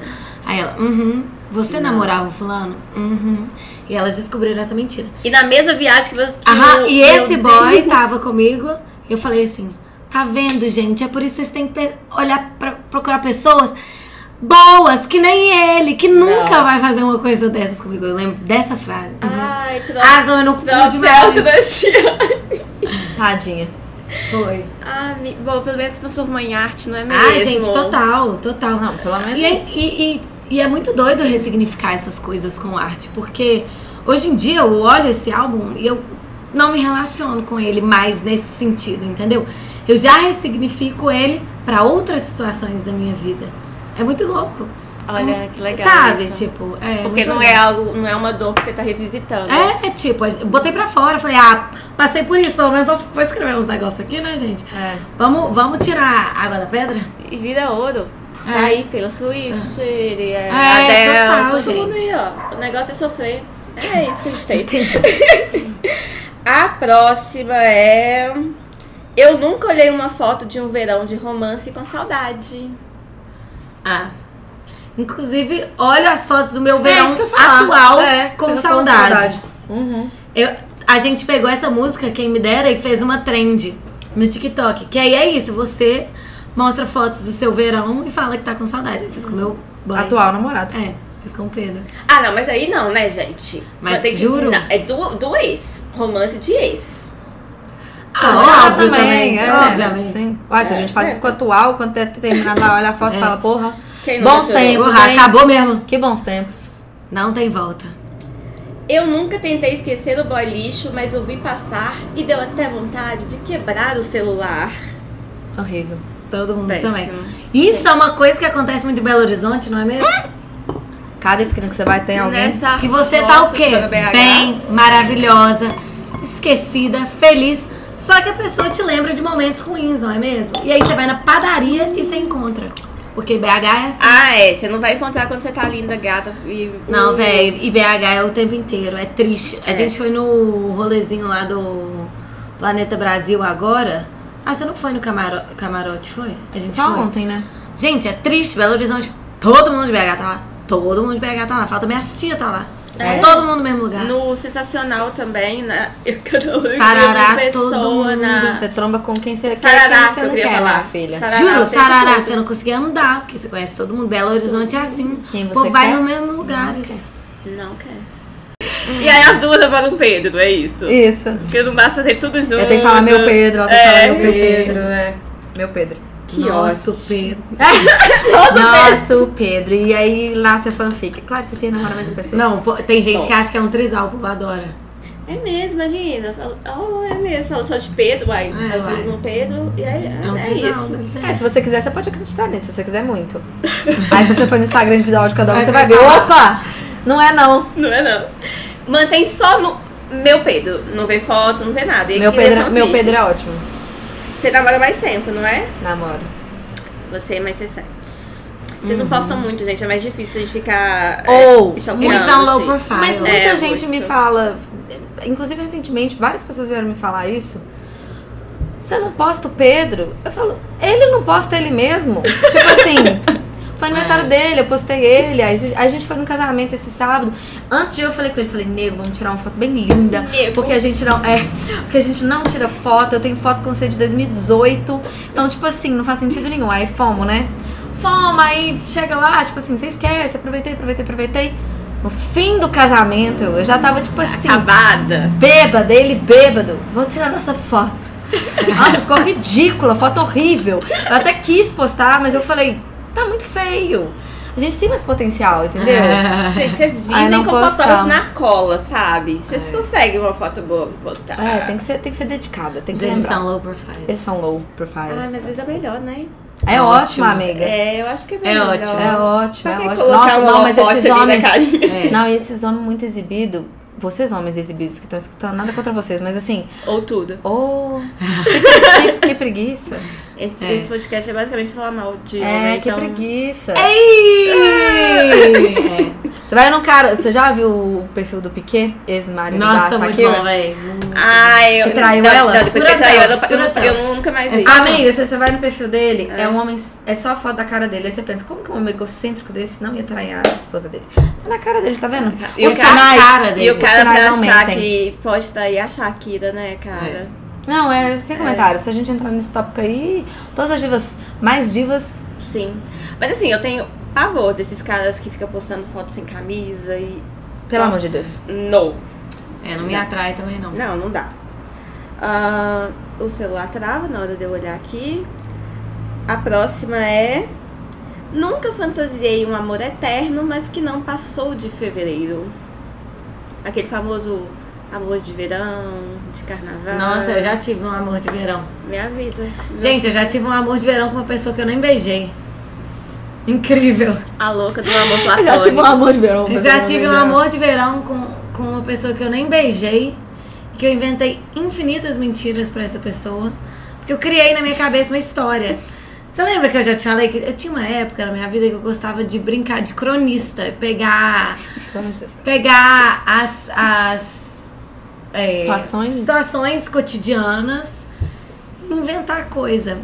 Aí ela, uhum. Você namorava o fulano? Uhum. E elas descobriram essa mentira. E na mesma viagem que você. Aham, e esse boy Deus. tava comigo. Eu falei assim: tá vendo, gente? É por isso que vocês têm que olhar pra procurar pessoas boas, que nem ele, que nunca Não. vai fazer uma coisa dessas comigo. Eu lembro dessa frase. Uhum. Ai, Ah, só eu não pude da Tia. Tadinha. Foi. Ah, bom, pelo menos transformou em arte, não é mesmo? Ai, gente, total, total. Não, pelo menos. E é, e, e- e é muito doido ressignificar essas coisas com arte, porque hoje em dia eu olho esse álbum e eu não me relaciono com ele mais nesse sentido, entendeu? Eu já ressignifico ele pra outras situações da minha vida. É muito louco. Olha, que legal. Sabe? isso. Tipo, é. Porque não legal. é algo, não é uma dor que você tá revisitando. É, é tipo, eu botei pra fora, falei, ah, passei por isso, pelo menos vou, vou escrever uns negócios aqui, né, gente? É. Vamos, vamos tirar água da pedra? E vira ouro. É. Tá aí, Taylor Swift, é, É, Adele, total, todo mundo aí, gente. ó. O negócio é sofrer. É isso que a gente tem. a próxima é... Eu nunca olhei uma foto de um verão de romance com saudade. Ah. Inclusive, olha as fotos do meu É verão isso que eu ia falar. atual É, com, com saudade. saudade. Uhum. Eu, a gente pegou essa música, quem me dera, e fez uma trend no TikTok. Que aí é isso, você mostra fotos do seu verão e fala que tá com saudade. Eu fiz com o meu boy. Atual namorado. É, fiz com o Pedro. Ah, não, mas aí não, né, gente? Mas tem que- juro? não, é do, do ex. Romance de ex. Ah, Atual óbvio também, é, obviamente. Sim. Uai, se a gente faz É. isso com o atual, quando ter terminado lá, olha a foto e fala, porra, bons tempos, Porra, acabou mesmo. Que bons tempos. Não tem volta. Eu nunca tentei esquecer o boy lixo, mas ouvi passar e deu até vontade de quebrar o celular. Horrível. Todo mundo Péssimo. também. Isso é uma coisa que acontece muito em Belo Horizonte, não é mesmo? Cada esquina que você vai tem alguém. Nessa Que você tá o quê? Bem, maravilhosa, esquecida, feliz. Só que a pessoa te lembra de momentos ruins, não é mesmo? E aí você vai na padaria e você encontra. Porque BH é assim. Ah, é. Você não vai encontrar quando você tá linda, gata. E... Não, velho, e BH é o tempo inteiro, é triste. A É. gente foi no rolezinho lá do Planeta Brasil agora. Ah, você não foi no camaro... camarote, foi? A gente Só foi. ontem, né? Gente, é triste, Belo Horizonte. Todo mundo de BH tá lá. Todo mundo de BH tá lá. Falta minhas tia tá lá. É. Todo mundo no mesmo lugar. No Sensacional também, né? Eu quero Sarará, todo mundo. na... Você tromba com quem você quer, Sarará, quem você não quer, falar. filha. Sarará. Juro, Sarará, você não conseguia andar, porque você conhece todo mundo. Belo Horizonte é assim. Quem você vai quer? no mesmo lugares. Não quer. E aí as duas um Pedro, é isso? Isso. Porque não basta fazer tudo junto. Eu tenho que falar meu Pedro, ela tem que É. falar meu Pedro. É. Meu Pedro. Que Nossa, ótimo. Pedro. Nossa, o Pedro. E aí nasce a fanfic. Claro, você fica namora a mesma pessoa. Não, pô, tem gente Bom. que acha que é um trisal, o adora. É mesmo, imagina. Fala, oh, é mesmo. Fala só de Pedro, uai. É, Às vezes um Pedro e aí é, É um é trisal, isso. É, se você quiser, você pode acreditar nisso, se você quiser muito. Aí se você for no Instagram individual de cada um, Vai você vai ver, falar. opa! Não é não. Não é não. Mantém só no meu Pedro. Não vê foto, não vê nada. E Meu Pedro, meu Pedro é ótimo. Você namora mais tempo, não é? Namoro. Você é mais recente. Vocês não postam muito, gente. É mais difícil a gente ficar. Ou, é, Eles stalkeando, são low assim. profile. Mas muita É, gente muito. me fala, inclusive recentemente, várias pessoas vieram me falar isso. Você não posta o Pedro? Eu falo, ele não posta ele mesmo? tipo assim, foi aniversário dele, eu postei ele. A gente foi num casamento esse sábado. Antes de eu, eu falei com ele, falei, nego, vamos tirar uma foto bem linda. Nego. Porque a gente não. É, porque a gente não tira foto. Eu tenho foto com você de 2018. Então, tipo assim, não faz sentido nenhum. Aí fomos, né? Fomos, aí chega lá, tipo assim, você esquece, aproveitei, aproveitei, aproveitei. No fim do casamento, eu já tava, tipo assim, Acabada. bêbada, ele bêbado. Vou tirar nossa foto. Nossa, ficou ridícula, foto horrível. Eu até quis postar, mas eu falei, tá muito feio. A gente tem mais potencial, entendeu? Gente, vocês vivem com postar. fotógrafo na cola, sabe? Vocês conseguem uma foto boa pra postar. É, tem que ser, tem que ser dedicada, tem que ser Eles lembrar. são low profile. Eles são low Ah, profiles. mas às vezes é melhor, né? É Ótimo. ótimo, amiga. É, eu acho que é É melhor. ótimo. É ótimo, é que ótimo. colocar Nossa, um não, mas esses ali homens. na carinha? É. Não, e esses homens muito exibidos. Vocês, homens exibidos que estão escutando, nada contra vocês, mas assim, Ou tudo. ô. que, que- que preguiça. Esse, É. esse podcast é basicamente falar mal de É, homem, que então... preguiça. Ei! Você vai no cara. Você já viu o perfil do Piquet, ex-marido Nossa, da muito Shakira? bom, velho. Ai, eu... Você traiu não, ela? Não, depois que ele traiu, eu, eu, eu selfie. nunca mais É vi. só- Amiga, você, você vai no perfil dele, é. É. um homem. É só a foto da cara dele. Aí você pensa, como que um homem egocêntrico desse não ia trair a esposa dele? Tá na cara dele, tá vendo? E Os o cara- sinais. cara E dele. o os cara vai achar que pode trair a Shakira, né, cara? Não, é sem comentários. Se a gente entrar nesse tópico aí, todas as divas, mais divas. Sim. Mas assim, eu tenho pavor desses caras que ficam postando fotos sem camisa e. Pelo Nossa, amor de Deus. Não. É, não me atrai também, não. Não, não dá. Ah, o celular trava na hora de eu olhar aqui. A próxima é. Nunca fantasiei um amor eterno, mas que não passou de fevereiro. Aquele famoso amor de verão, de carnaval. Nossa, eu já tive um amor de verão. Minha vida. Gente, eu já tive um amor de verão com uma pessoa que eu nem beijei. Incrível. A louca do amor Eu platônico. já tive um amor de verão. Já tive um amor de verão com, com uma pessoa que eu nem beijei. Que eu inventei infinitas mentiras pra essa pessoa. Porque eu criei na minha cabeça uma história. Você lembra que eu já te falei que eu tinha uma época na minha vida que eu gostava de brincar de cronista, pegar pegar as, as é, Situações? situações cotidianas inventar coisa.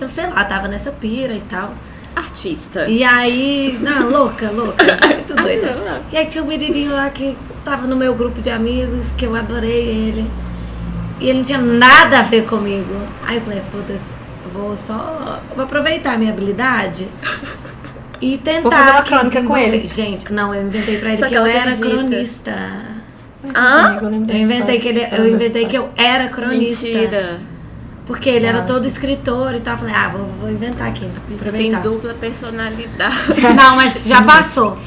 Eu sei lá, tava nessa pira e tal. Artista. E aí, não, louca, louca, muito doida. E aí tinha um menininho lá que tava no meu grupo de amigos, que eu adorei ele. E ele não tinha nada a ver comigo. Aí eu falei, foda-se, vou só. Vou aproveitar a minha habilidade. E tentar. Vou fazer uma crônica com ele. Gente, não, eu inventei pra ele Só que que eu era acredita. cronista. Hã? Amiga, eu lembro Eu inventei história. que ele, Eu inventei que eu era cronista. Mentira. Porque ele era todo escritor e tal. Eu falei, ah, vou, vou inventar aqui. Você tem dupla personalidade. Não, mas já passou.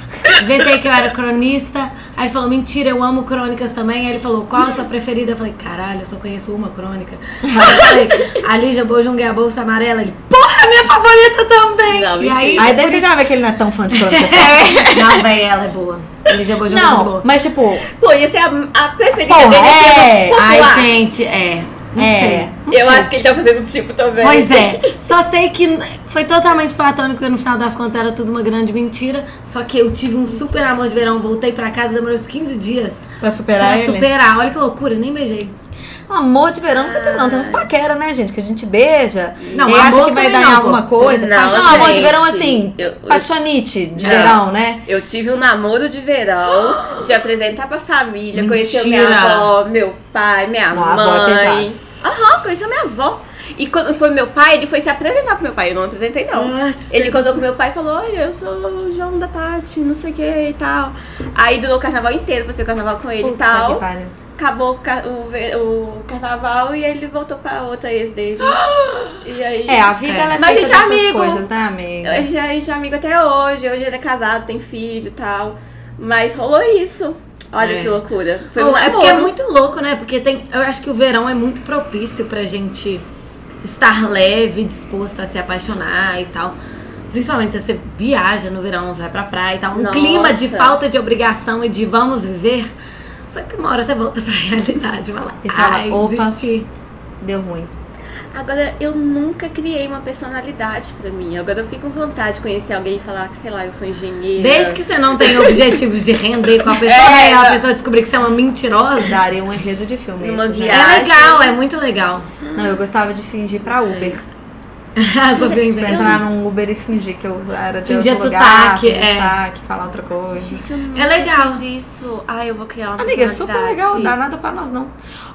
Inventei que eu era cronista. Aí ele falou, mentira, eu amo crônicas também. Aí ele falou, qual a sua preferida? Eu falei, caralho, eu só conheço uma crônica. Aí eu falei, a Lígia Bojunga a Bolsa Amarela. Ele, porra, minha favorita também. Não, e aí. Aí daí você já vê que ele não é tão fã de crônica. É. Não, véi, ela é boa. A Lígia é muito Não, boa. mas tipo, Pô, ia ser a, a preferida Porra, dele. é. popular. Ai, gente, é. Não É. sei. não Eu sei. acho que ele tá fazendo tipo também. Pois é, só sei que foi totalmente platônico, porque no final das contas era tudo uma grande mentira. Só que eu tive um super amor de verão, voltei pra casa, demorou uns 15 dias pra superar pra ele. superar. Olha que loucura, nem beijei. Amor de verão nunca tem, não. Tem uns paquera, né, gente? Que a gente beija. Não, e amor acha que vai dar em não, alguma coisa. Não, Não, amor de gente. verão assim, Eu- eu- paixonite de Não. verão, né? Eu tive um namoro de verão, de apresentar pra família, conheceu minha avó, meu pai, minha Não, a avó é mãe. Aham, conheceu minha avó. E quando foi meu pai, ele foi se apresentar pro meu pai. Eu não apresentei, não. Nossa. Ele contou com meu pai e falou: Olha, eu sou o João da Tati, não sei o que e tal. Aí durou o carnaval inteiro, passei o carnaval com ele e Puta tal. que pariu. Acabou o, o, carnaval e ele voltou pra outra ex dele. e aí. É, a vida É. ela é Mas feita gente é dessas amigo. coisas, né, amiga? A gente é- amigo até hoje. Hoje ele é casado, tem filho e tal. Mas rolou isso. Olha É. que loucura. Foi Bom, um é porque é muito louco, né? Porque tem, eu acho que o verão é muito propício pra gente estar leve, disposto a se apaixonar e tal. Principalmente se você viaja no verão, você vai pra praia e tal. Um Nossa. clima de falta de obrigação e de vamos viver. Só que uma hora você volta pra realidade e fala, E fala, ai, opa. desisti. Deu ruim. Agora, eu nunca criei uma personalidade pra mim. Agora eu fiquei com vontade de conhecer alguém e falar que, sei lá, eu sou engenheira. Desde que você não tem objetivos de render com a pessoa, É, né? a pessoa descobrir que você é uma mentirosa. Daria um enredo de filme. Numa isso, né? viagem. É legal, é muito legal. Não, eu gostava de fingir pra Uber. A Sofia Tipo, inventa. entrar num Uber e fingir que eu era de Fingir outro sotaque, lugar, fingir é. sotaque, falar outra coisa. Gente, eu nunca É legal. fiz isso. Ai, eu vou criar uma Amiga, é super legal, não dá nada pra nós não.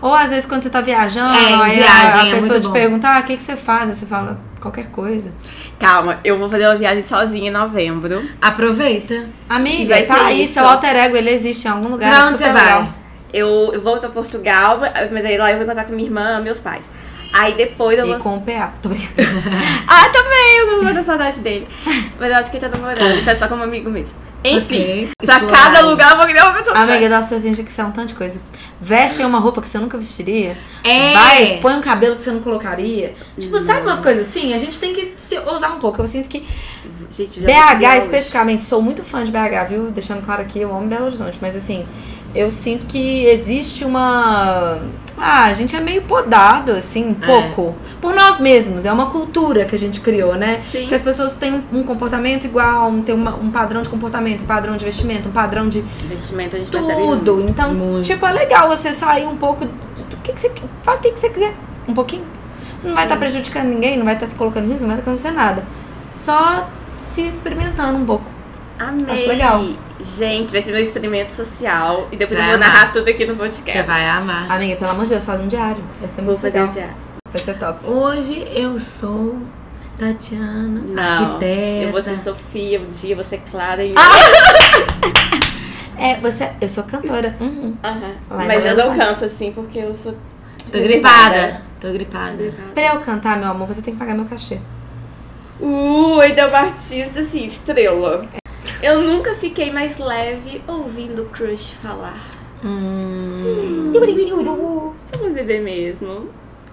Ou às vezes quando você tá viajando, É, aí viagem a, a é pessoa te bom. pergunta, ah, o que, que você faz? Aí você fala qualquer coisa. Calma, eu vou fazer uma viagem sozinha em novembro. Aproveita. Amiga, vai tá aí, isso. seu alter ego, ele existe em algum lugar, Pra é onde super você vai? legal. Eu, eu vou pra Portugal, mas aí lá eu vou encontrar com minha irmã, meus pais. Aí depois eu E vou. com o PA. Tô brincando. Ah, também, eu vou dar saudade dele. Mas eu acho que ele tá namorando, é só como amigo mesmo. Enfim, Ok. pra Explorar. cada lugar eu vou criar uma personalidade. Amiga, dá você fingir que você é um tanto de coisa. Veste uma roupa que você nunca vestiria. É. Vai, põe um cabelo que você não colocaria. Tipo, sabe umas coisas assim? A gente tem que se ousar um pouco. Eu sinto que Gente, BH hoje. especificamente, sou muito fã de BH, viu? Deixando claro aqui, eu amo Belo Horizonte, mas assim, eu sinto que existe uma. Ah, a gente é meio podado, assim, um É. pouco. Por nós mesmos. É uma cultura que a gente criou, né? Sim. Que as pessoas têm um- comportamento igual, um- tem uma- um padrão de comportamento, um padrão de vestimento, um padrão de Investimento a gente percebe tudo. Então, Muito. tipo, é legal você sair um pouco do, que, que você faz o que, que você quiser. Um pouquinho. Você não vai estar prejudicando ninguém, não vai estar se colocando em risco, não vai acontecer nada. Só se experimentando um pouco. Amei. Acho legal. Gente, vai ser meu experimento social. E depois Você eu vou narrar tudo aqui no podcast. Você vai amar. Amiga, pelo amor de Deus, faz um diário. Vai ser Vou muito fazer legal. esse Vai ser top. Hoje eu sou Tatiana, Não, arquiteta. eu vou ser Sofia um dia, você Clara e... É, você. Eu sou cantora. Uhum. Em Mas eu não canto assim, porque eu sou... Tô gripada. Tô gripada. Pra eu cantar, meu amor, você tem que pagar meu cachê. Uh, ainda é uma artista assim, estrela. Eu nunca fiquei mais leve ouvindo o crush falar. Hum, Você vai beber mesmo?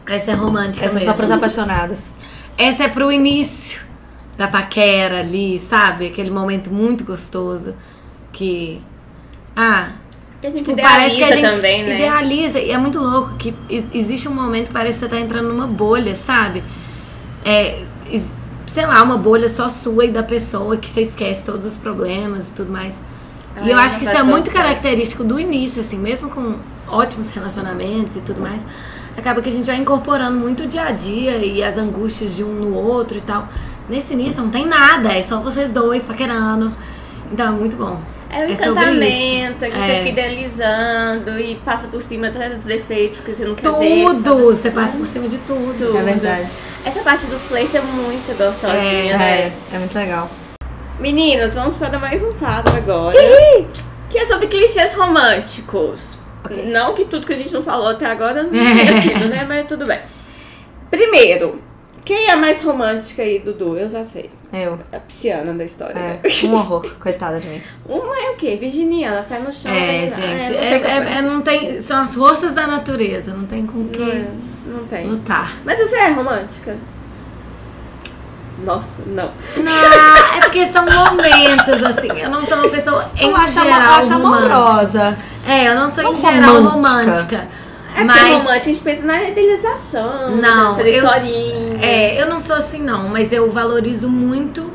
essa é romântica Essa é mesmo. só pras apaixonadas. Essa é pro início da paquera ali, sabe? Aquele momento muito gostoso que... Ah, Que a gente Tipo, idealiza parece que a gente também, né? idealiza e é muito louco que existe um momento que parece que você tá entrando numa bolha, sabe? É, sei lá, uma bolha só sua e da pessoa que você esquece todos os problemas e tudo mais. Ah, e eu acho que isso é muito característico do início, assim, mesmo com ótimos relacionamentos e tudo mais. Acaba que a gente vai incorporando muito o dia a dia e as angústias de um no outro e tal. Nesse início não tem nada, é só vocês dois paquerando. Então é muito bom. É o É encantamento, é que você É. fica idealizando e passa por cima dos defeitos que você não quer ver. Tudo! Você passa por cima de tudo. Tudo. É verdade. Essa parte do flerte é muito gostosinha, É, né? É, é muito legal. Meninas, vamos para mais um quadro agora. Que é sobre clichês românticos. Não que tudo que a gente não falou até agora não tenha sido, né? Mas tudo bem. Primeiro, quem é a mais romântica aí, Dudu? Eu já sei. Eu. A pisciana da história. É, né? um horror, coitada de mim. Uma é o quê? Virginiana, pé no chão. É, tá gente, não é, tem como- é- é- não tem, são as forças da natureza, não tem com Não, que é, não tem. lutar. Mas você é romântica? Nossa, não. Não, é porque são momentos, assim. Eu não sou uma pessoa em Eu acho, geral eu acho amorosa. É, eu não sou Não em geral romântica. romântica. É mas porque romântica a gente pensa na idealização, não, fazer eu, é, eu não sou assim não, mas eu valorizo muito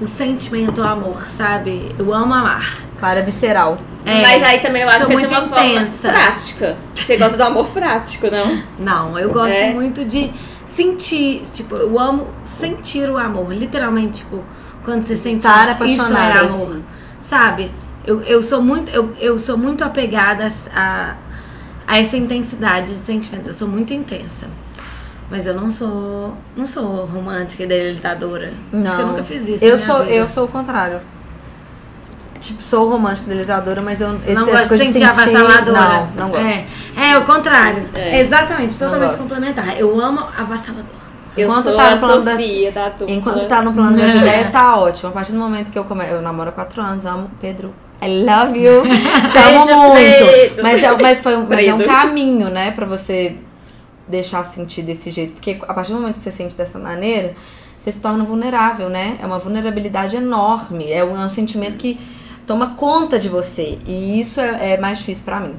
o sentimento, o amor, sabe? Eu amo amar. Clara visceral. É, Mas aí também eu acho que é de muito uma forma intensa. prática. Você gosta do amor prático, não? Não, eu gosto É? muito de sentir, tipo, eu amo sentir o amor, literalmente, tipo, quando você sente Estar amor, isso apaixonada, é amor, sabe? Eu, eu sou muito eu, eu sou muito apegada a, a essa intensidade de sentimento, eu sou muito intensa. Mas eu não sou não sou romântica e idealizadora. Acho que eu Não. nunca fiz isso. Eu na minha sou, vida. eu sou o contrário. Tipo, sou romântica, idealizadora, mas eu esse, não gosto de sentir avassaladora. não, não gosto. É, é o contrário. É. Exatamente, totalmente complementar. Eu amo avassalador. Eu Enquanto sou tá a no plano das- Sofia da dupla. Enquanto tá no plano das ideias, tá ótimo. A partir do momento que eu come... eu namoro há quatro anos, amo Pedro. I love you. Te amo muito. Mas é, mas foi um, mas é um caminho, né, pra você deixar sentir desse jeito. Porque a partir do momento que você sente dessa maneira, você se torna vulnerável, né? É uma vulnerabilidade enorme. É um, é um sentimento que toma conta de você. E isso é, é mais difícil pra mim.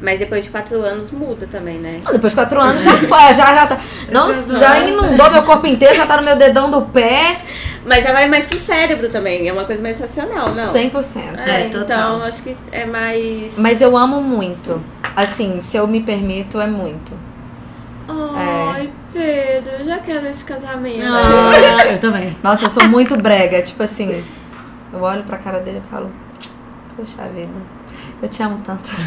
Mas depois de quatro anos muda também, né? Não, Depois de quatro anos já foi, já, já tá. Não, já inundou meu corpo inteiro, já tá no meu dedão do pé. Mas já vai mais pro cérebro também. É uma coisa mais racional, não? 100%. É, É, total. então acho que é mais. Mas eu amo muito. Assim, se eu me permito, é muito. Ai, Pedro, eu já quero esse casamento. Ah, eu também. Nossa, eu sou muito brega. Tipo assim, eu olho pra cara dele e falo, poxa vida, eu te amo tanto.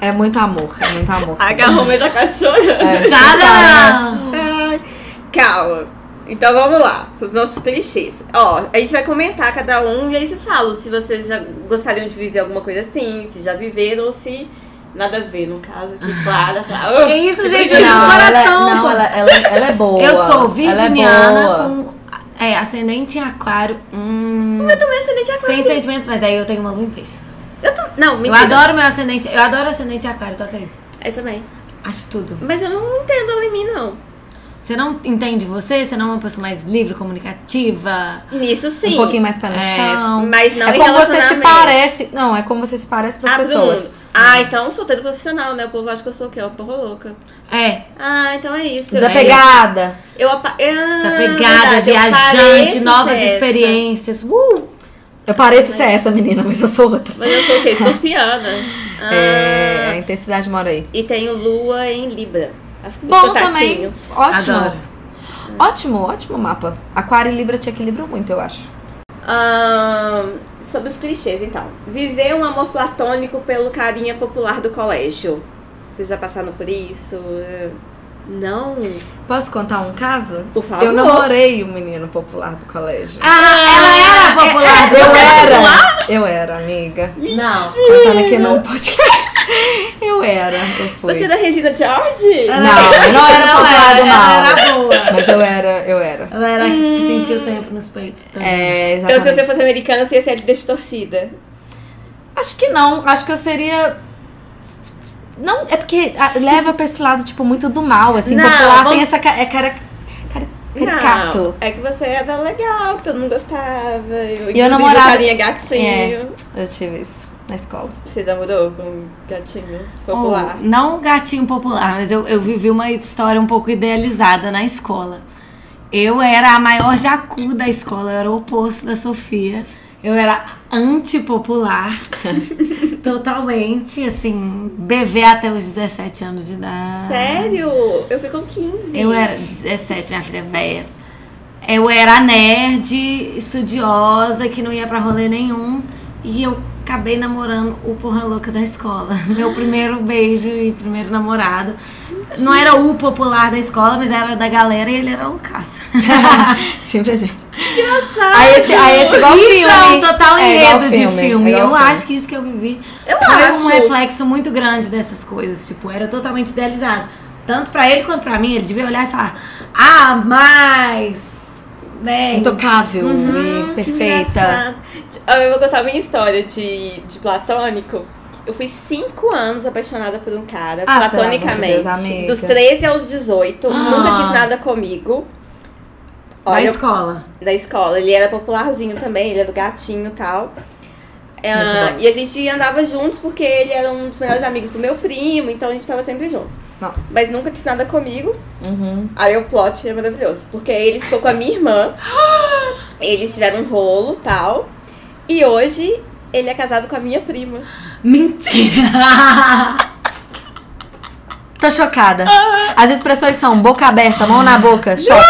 É, é muito amor, é muito amor. Agarrou meio da cachorra. É. Ai, calma. Então vamos lá, pros nossos clichês. Ó, a gente vai comentar cada um e aí vocês falam se vocês já gostariam de viver alguma coisa assim, se já viveram ou se nada a ver, no caso que Clara fala. Que isso, "Ah, gente? Não, no ela, é- coração, não ela, ela, ela é boa. Eu sou é virginiana boa. com é, ascendente em aquário. Hum, Eu também ascendente aquário. sem sentimentos, mas aí eu tenho uma lua em peixe. Eu tô... Não, Eu mentira. adoro meu ascendente. Eu adoro ascendente em aquário, toca aí. Eu também. Acho tudo. Mas eu não entendo ela em mim, não. Você não entende você? Você não é uma pessoa mais livre, comunicativa? Nisso sim. Um pouquinho mais pé no É, chão. mas não é como você se parece. Não, é como você se parece pras Ah, pessoas. Ah, então solteiro profissional, né? O povo acha que eu sou o quê? Uma porra louca. É. Ah, então é isso. Desapegada. Eu apa... ah, Essa pegada, verdade, eu viajante, novas essa. experiências. Uh! Eu pareço ser essa menina, mas eu sou outra. Mas eu sou o quê? Escorpiana. Ah, É, a intensidade mora aí. E tenho lua em Libra. As Bom também. Ótimo. Adoro. Ótimo, ótimo mapa. Aquário e Libra te equilibram muito, eu acho. Ahn, sobre os clichês, então. Viver um amor platônico pelo carinha popular do colégio. Vocês já passaram por isso? Não? Posso contar um caso? Por favor. Eu namorei um menino popular do colégio. Ah, ela era popular. eu você era era. Eu era, amiga. Não. Contando aqui no podcast. Eu era, eu fui. Você é da Regina George? Não, eu não era Não popular do mal. era boa. Mas eu era, eu era. Ela era a que sentiu o tempo nos peitos também. É, Então, se exatamente. você fosse americana, você ia ser distorcida. Acho que não. Acho que eu seria. Não, é porque leva pra esse lado, tipo, muito do mal, assim. Não, popular vamos- tem essa. É cara, caricato. Não, é que você era legal, que todo mundo gostava. Eu, E eu namorava- carinha gatinho. Eu tive isso na escola. Você namorou com um gatinho popular? Oh, não um gatinho popular, mas eu, eu vivi uma história um pouco idealizada na escola. Eu era a maior jacu da escola, eu era o oposto da Sofia. Eu era antipopular, totalmente, assim, bebê até os 17 anos de idade. Sério? Eu fui com 15. Eu era 17, minha filha velha. Eu era nerd, estudiosa, que não ia pra rolê nenhum. E eu acabei namorando o porra louca da escola. Meu primeiro beijo e primeiro namorado. Não era o popular da escola, mas era da galera e ele era o Cássio. Simplesmente. Engraçado. Aí esse, aí esse igual isso filme. é um total É igual enredo de filme, é eu filme. acho que isso que eu vivi Eu foi acho. um reflexo muito grande dessas coisas. Tipo, era totalmente idealizado. Tanto pra ele quanto pra mim. Ele devia olhar e falar: Ah, mas. Né? Intocável Uhum, e perfeita. Eu vou contar a minha história de, de platônico. Eu fui cinco anos apaixonada por um cara, Ah, platonicamente. Deus, dos 13 aos 18. Ah. Nunca quis nada comigo. Da Olha, escola. da escola. Ele era popularzinho também, ele era do gatinho e tal. É, bom. e a gente andava juntos porque ele era um dos melhores amigos do meu primo, então a gente tava sempre junto. Nossa. Mas nunca quis nada comigo. Uhum. Aí o plot é maravilhoso. Porque ele ficou com a minha irmã. Eles tiveram um rolo tal. E hoje ele é casado com a minha prima. Mentira! Tô chocada. Ah. As expressões são boca aberta, mão na boca, choca.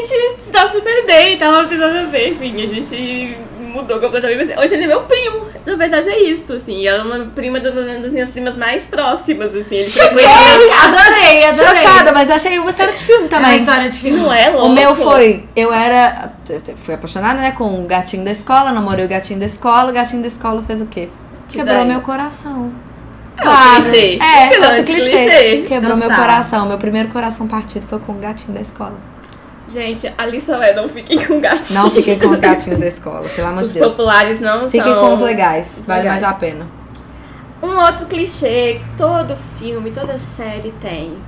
A gente se dá super bem, tava pegando a ver, enfim, a gente mudou completamente. Hoje ele é meu primo. Na verdade é isso, assim. Ela é uma prima do- das minhas primas mais próximas, assim. Ele casa. adorei, adorei. Chocada, mas achei uma história de filme É uma também. história de filme. Não é louco? O meu foi, eu era, eu fui apaixonada, né, com o gatinho da escola, namorei o gatinho da escola, o gatinho da escola fez o quê? Quebrou meu coração. É um clichê. É, tanto clichê. clichê. Quebrou meu Total. coração. Meu primeiro coração partido foi com o gatinho da escola. Gente, a lição é não fiquem com gatinhos. Não fiquei com os gatinhos da escola, pelo amor Os de Deus. populares não Fiquem são... com os legais, os vale legais. mais a pena. Um outro clichê que todo filme, toda série tem.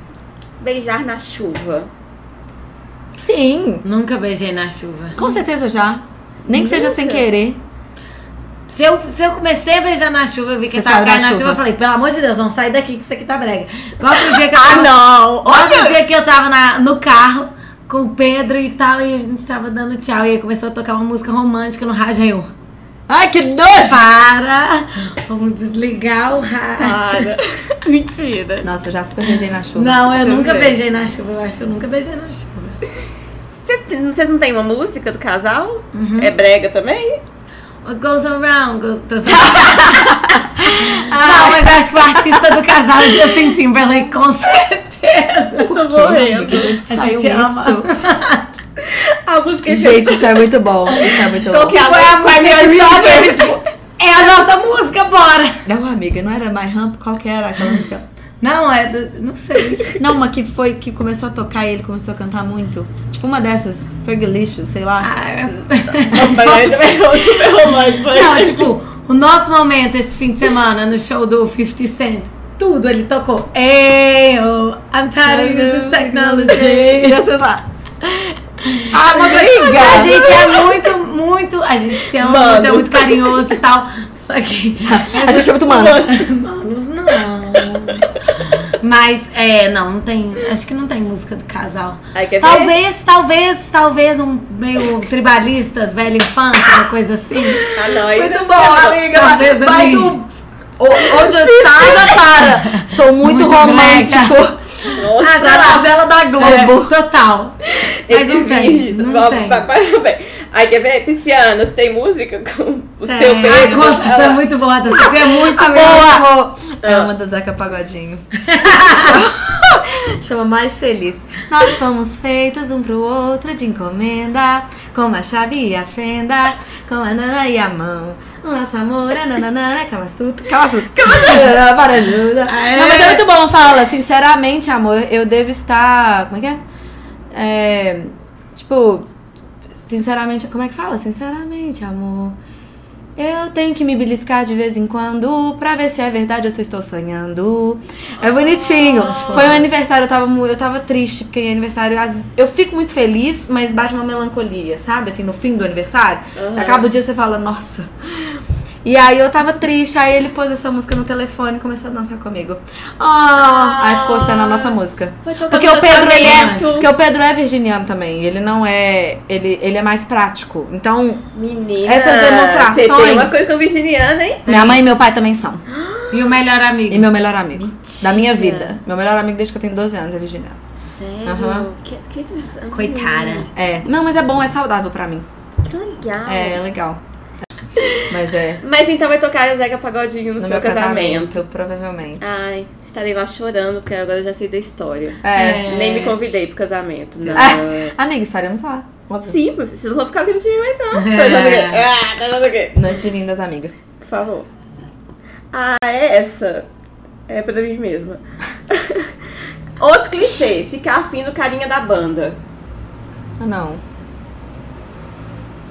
Beijar na chuva. Sim, Nunca beijei na chuva. com certeza já. Nem que seja sem Nunca. querer. Se eu, se eu comecei a beijar na chuva, eu vi que Você tava caindo na chuva. chuva, eu falei, pelo amor de Deus, vamos sair daqui que isso aqui tá brega. Igual outro dia que eu Ah, tava, não! outro dia que eu tava na- no carro com o Pedro e tal, e a gente tava dando tchau, e aí começou a tocar uma música romântica no rádio, aí eu, Ai, que nojo! para, vamos desligar o rádio. Para. Mentira. Nossa, eu já super beijei na chuva. Não, eu nunca beijei na chuva, eu acho que eu nunca beijei na chuva. Cê- Vocês não têm uma música do casal? Uhum. É brega também? What goes around goes... Não, mas acho que o artista do casal é Justin Timberlake, com certeza. Eu tô Que, morrendo. que A gente ama. isso? A música é Gente, isso é muito bom. Isso é muito Qual bom. que é a Tipo, a música? que toca, a gente, tipo, é a nossa música, bora! Não, amiga, não era My Ramp? Qual que era aquela música? Não, é do. Não sei. Não, uma que foi que começou a tocar e ele começou a cantar muito. Tipo uma dessas, Fergalicious, sei lá. Ah, é- Super super romântico. Não, tipo, o nosso momento esse fim de semana no show do 50 Cent. Tudo. Ele tocou. Hey, oh, I'm tired of technology. E vocês lá. Ah, uma briga! A gente é muito, muito. A gente se ama Manos. muito, é muito carinhoso e tal. Só que. A gente é muito manos. Manos, não. Mas, é, não, não tem. Acho que não tem música do casal. Quer ver? Talvez, talvez, talvez um meio tribalistas, velha infância, uma coisa assim. Ah, não. Aí Muito não bom, sei, não. amiga. Talvez Vai, do. Onde eu estava, para. Sou muito, Muito romântico. Nossa. Ah, Pra lá. novela da Globo. É, total. Mas Esse não tem, não vai- tem. vai- vai- vai. Aí quer ver? Pisciana, você tem música com o Tem. seu Ai, Pedro? conta, isso é Ela- muito boa. A Sofia é muito boa. amor. É uma da Zeca Pagodinho. Chama Mais Feliz. Nós fomos feitos um pro outro de encomenda, como a chave e a fenda, como a nana e a mão. O nosso amor é nananana, calasuto, calasuto, calasuto, para ajuda. É. Não, mas é muito bom, fala, sinceramente, amor, eu devo estar, como é que é? É, tipo, sinceramente, como é que fala? Sinceramente, amor. Eu tenho que me beliscar de vez em quando pra ver se é verdade ou se eu estou sonhando. É bonitinho. Foi um aniversário, eu tava, eu tava triste, porque em aniversário eu fico muito feliz, mas bate uma melancolia, sabe? Assim, no fim do aniversário. Aham. Acaba o dia você fala, nossa. E aí eu tava triste, aí ele pôs essa música no telefone e começou a dançar comigo. Ah, aí ficou sendo a nossa música. Foi tocar Porque o Pedro, ele é, porque o Pedro é virginiano também. Ele não é, ele, ele é mais prático. Então, Menina, Essas demonstrações- Você tem uma coisa com virginiana, hein? minha mãe e meu pai também são. E o melhor amigo. E meu melhor amigo. Mentira. Da minha vida. Meu melhor amigo desde que eu tenho 12 anos é virginiano. Sério? Aham. Que, que. Coitada. É. Não, mas é bom, é saudável pra mim. Que legal. É, é legal. Mas é. Mas então vai tocar o Zeca Pagodinho no, No seu meu casamento. casamento, provavelmente. Ai, estarei lá chorando, porque agora eu já sei da história. É. É. Nem me convidei pro casamento. Não. Ah, amiga, estaremos lá. Sim, vocês não vão ficar livre de mim mais não. É. Ah, tô achando o quê? Noite de lindas amigas. Por favor. Ah, é essa. É pra mim mesma. Outro clichê, ficar afim do carinha da banda. Ah, não.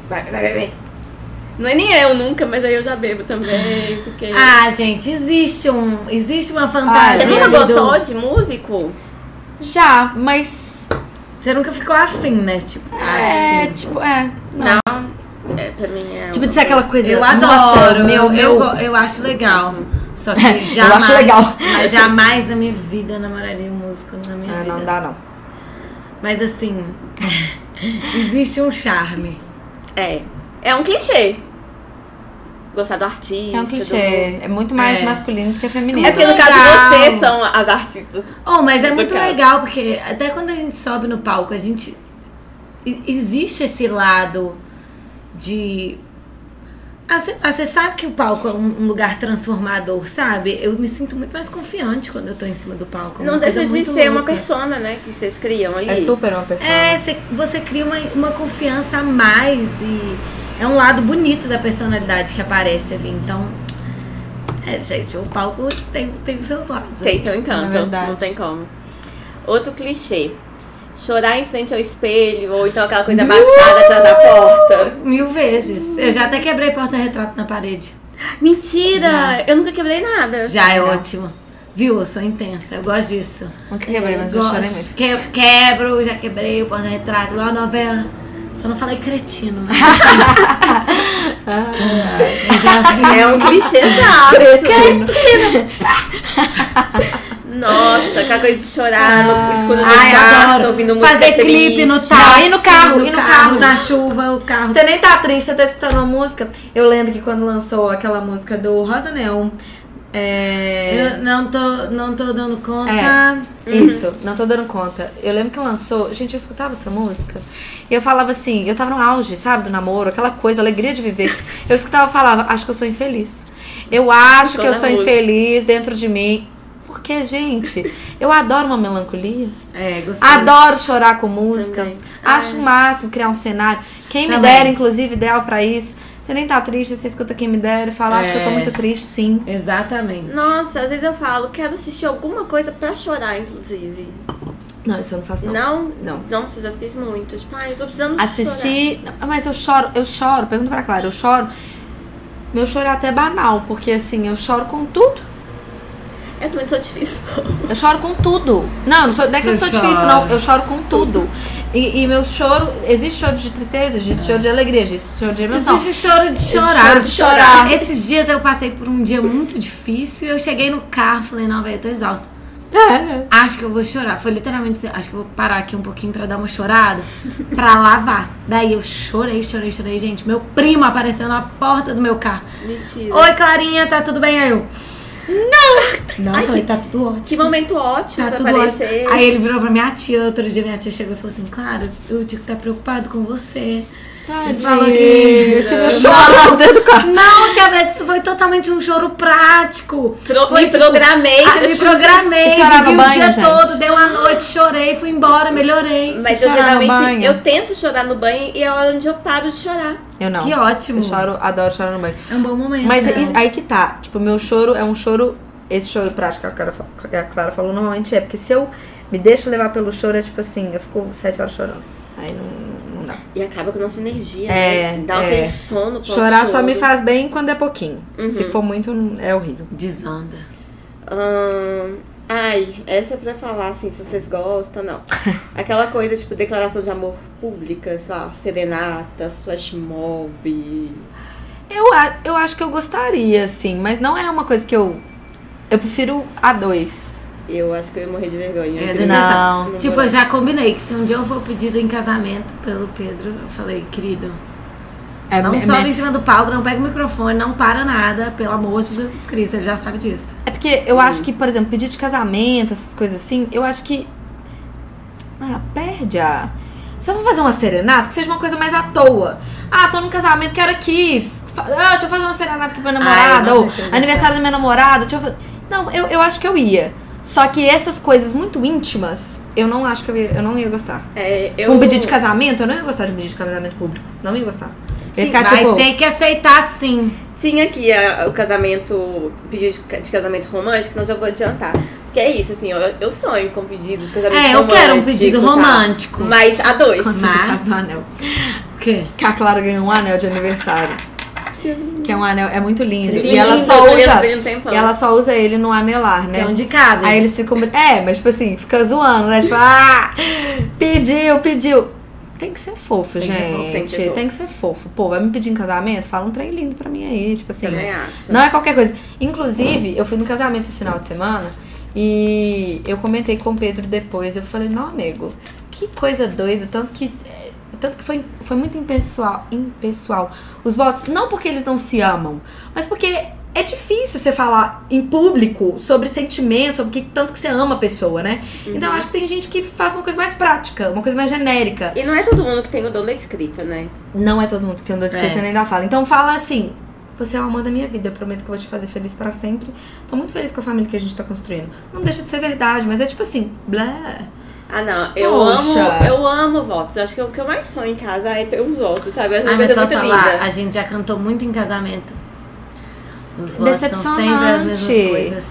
Vai, vai beber. Não é nem eu nunca, mas aí eu já bebo também, porque... Ah, gente, existe um. Existe uma fantasia. Você nunca do- gostou de músico? Já, mas. Você nunca ficou afim, né? Tipo, É, afim. tipo, é. Não. Não. É, pra mim é... Tipo, de ser aquela coisa. Eu nossa, adoro, meu, eu, meu. eu, eu acho legal. Só que Eu jamais, acho legal. Mas jamais na minha vida eu namoraria um músico na minha Ah, vida. não dá, não. Mas assim, existe um charme. É. É um clichê. Gostar do artista. É um do- clichê. É muito mais É. masculino do que feminino. É porque no Legal. caso vocês são as artistas. Oh, mas é Do muito caso. legal, porque até quando a gente sobe no palco, a gente. Existe esse lado de. Ah, Você ah, você sabe que o palco é um lugar transformador, sabe? Eu me sinto muito mais confiante quando eu tô em cima do palco. é Não uma deixa de ser uma louca. persona, né? Que vocês criam ali. É super uma pessoa. É, você, você cria uma, uma confiança a mais e é um lado bonito da personalidade que aparece ali. Então, é, gente, o palco tem, tem os seus lados. Tem seu encanto. É verdade. Não tem como. Outro clichê. Chorar em frente ao espelho, ou então aquela coisa baixada atrás da porta. Mil vezes. Eu já até quebrei porta-retrato na parede. Mentira! Eu nunca quebrei nada. Já é ótimo. Viu? Eu sou intensa, eu gosto disso. Nunca quebrei, mas eu Gosto. chorei muito. Que- quebro, já quebrei o porta-retrato, igual a novela. Só não falei cretino, mas. vi. É um clichêzaço. Cretino. Nossa, aquela coisa de chorar no escuro do Ai, quarto, adoro. ouvindo música Fazer triste. clipe no táxi, e no carro, e no carro. na chuva, o carro. Você nem tá triste, você tá escutando uma música. Eu lembro que quando lançou aquela música do Rosa Neon. É. Eu não tô, não tô dando conta. É. Isso, não tô dando conta. Eu lembro que lançou, gente, eu escutava essa música e eu falava assim, eu tava no auge, sabe, do namoro, aquela coisa, alegria de viver. Eu escutava e falava, acho que eu sou infeliz. Eu acho que eu sou música. infeliz dentro de mim. Porque, gente, eu adoro uma melancolia. É, gostei. Adoro chorar com música. Também. Acho o máximo criar um cenário. Quem me Também. dera, inclusive, ideal pra isso. Você nem tá triste, você escuta quem me dera e fala, acho que eu tô É. muito triste, sim. Exatamente. Nossa, às vezes eu falo, quero assistir alguma coisa pra chorar, inclusive. Não, isso eu não faço, não. Não? Não. Nossa, já fiz muito. Tipo, ai, eu tô precisando Assistir. Não, Mas eu choro, eu choro, pergunta pra Clara, eu choro. Meu choro é até banal, porque assim, eu choro com tudo. Eu também sou difícil. Eu choro com tudo. Não, não, sou, não é que eu, Eu sou choro. difícil, não. Eu choro com tudo. E, e meu choro. Existe choro de tristeza, existe choro de alegria, existe choro de emoção. Existe choro de chorar. choro de chorar. Esses dias eu passei por um dia muito difícil. Eu cheguei no carro falei, não, velho, eu tô exausta. É. Acho que eu vou chorar. Foi literalmente assim, acho que eu vou parar aqui um pouquinho pra dar uma chorada, pra lavar. Daí eu chorei, chorei, chorei. Gente, meu primo apareceu na porta do meu carro. Mentira. Oi, Clarinha, tá tudo bem? Aí eu, não! Não, eu falei, tá tudo ótimo. Que momento ótimo Tá pra tudo aparecer. ótimo. Aí ele virou pra minha tia, outro dia minha tia chegou e falou assim, claro, eu tinha que estar preocupado com você. Ele falou que- Eu tive um choro dentro do carro. Não, tia Beth, isso foi totalmente um choro prático. Pro- foi, me programei Ah, me programei, Eu chorava vivi o banho, dia gente. todo, deu a noite, chorei, fui embora, melhorei. Mas eu geralmente eu tento chorar no banho e é a hora onde eu paro de chorar. Eu não. Que ótimo. Eu choro, adoro chorar no banho. É um bom momento. Mas né? is- aí que tá. Tipo, meu choro é um choro. Esse choro prático que a Clara, fa- que a Clara falou normalmente é porque se eu me deixo levar pelo choro, é tipo assim, eu fico sete horas chorando. Aí não. E acaba com a nossa energia, É, né? Dá é. aquele sono Chorar só me faz bem quando é pouquinho. Uhum. Se for muito, é horrível. Desanda. Ahn, ai, essa é pra falar assim, se vocês gostam, não. Aquela coisa, tipo, declaração de amor pública, sei lá, serenata, flash mob. Eu, eu acho que eu gostaria, assim, mas não é uma coisa que eu. Eu prefiro a dois. Eu acho que eu ia morrer de vergonha. É, Não. não Tipo, eu já combinei que se um dia eu for pedido em casamento pelo Pedro, eu falei, querido, É, não é- sobe é- em cima do palco, não pega o microfone, não para nada, pelo amor de Jesus Cristo, ele já sabe disso. É porque eu acho que, por exemplo, pedido de casamento, essas coisas assim, eu acho que. Ah, perde a. Se eu for fazer uma serenata, que seja uma coisa mais à toa. Ah, tô no casamento, quero aqui. Ah, deixa eu fazer uma serenata com a minha namorada. Ai, ou aniversário da minha namorada. Deixa eu fa- Não, eu, eu acho que eu ia. Só que essas coisas muito íntimas, eu não acho que eu ia, eu não ia gostar. É, Tipo, eu... um pedido de casamento, eu não ia gostar de um pedido de casamento público. Não ia gostar. Ia ficar Vai tipo. ter que aceitar sim. Tinha aqui a- o casamento, o pedido de ca- de casamento romântico, não já vou adiantar. Porque é isso, assim, eu, eu sonho com pedidos de casamento É, eu romântico. quero um pedido tá? romântico. Mas a dois. Mas- caso do anel. O quê? Que a Clara ganhou um anel de aniversário. Que é um anel, é muito lindo. Lindo, e ela só usa. E ela só usa ele no anelar, Que é né? onde cabe. Aí eles ficam. É, mas tipo assim, fica zoando, né? Tipo, ah, pediu, pediu. Tem que ser fofo, Tem que gente. fofo, tem que ser fofo. Tem que ser fofo. Pô, vai me pedir em casamento? Fala um trem lindo pra mim aí. Tipo assim. Também acho. Não é qualquer coisa. Inclusive, eu fui no casamento esse final de semana e eu comentei com o Pedro depois. Eu falei, não, amigo, que coisa doida. Tanto que. Tanto que foi, foi muito impessoal, impessoal. Os votos, não porque eles não se amam, mas porque é difícil você falar em público sobre sentimentos, sobre o que tanto que você ama a pessoa, né? Então eu acho que tem gente que faz uma coisa mais prática, uma coisa mais genérica. E não é todo mundo que tem o dom da escrita, né? Não é todo mundo que tem um dois escrita É. nem da fala. Então fala assim: você é o amor da minha vida, eu prometo que eu vou te fazer feliz pra sempre. Tô muito feliz com a família que a gente tá construindo. Não deixa de ser verdade, mas é tipo assim, blá. Ah, não. Eu Poxa. amo, eu amo votos. Eu acho que o que eu mais sonho em casa é ter os votos, sabe? É uma Ah, mas coisa só muito falar, linda. a gente já cantou muito em casamento. Os votos são sempre as mesmas Decepcionante. coisas.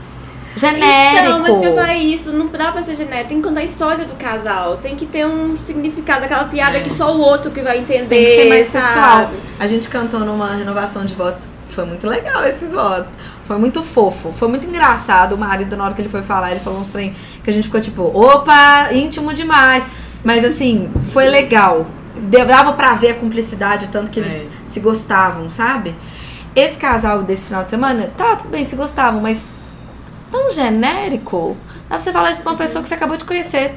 Genérico. Então, mas que eu falei isso, não dá pra ser genérico. Tem que contar a história do casal. Tem que ter um significado, aquela piada que só o outro que vai entender. Tem que ser mais sabe? pessoal. A gente cantou numa renovação de votos. Foi muito legal esses votos. Foi muito fofo. Foi muito engraçado. O marido, na hora que ele foi falar, ele falou uns trem que a gente ficou tipo, opa, íntimo demais. Mas assim, foi legal. Dava pra ver a cumplicidade, o tanto que eles É. se gostavam, sabe? Esse casal desse final de semana, tá, tudo bem, se gostavam, mas tão genérico. Dá pra você falar isso pra uma pessoa que você acabou de conhecer.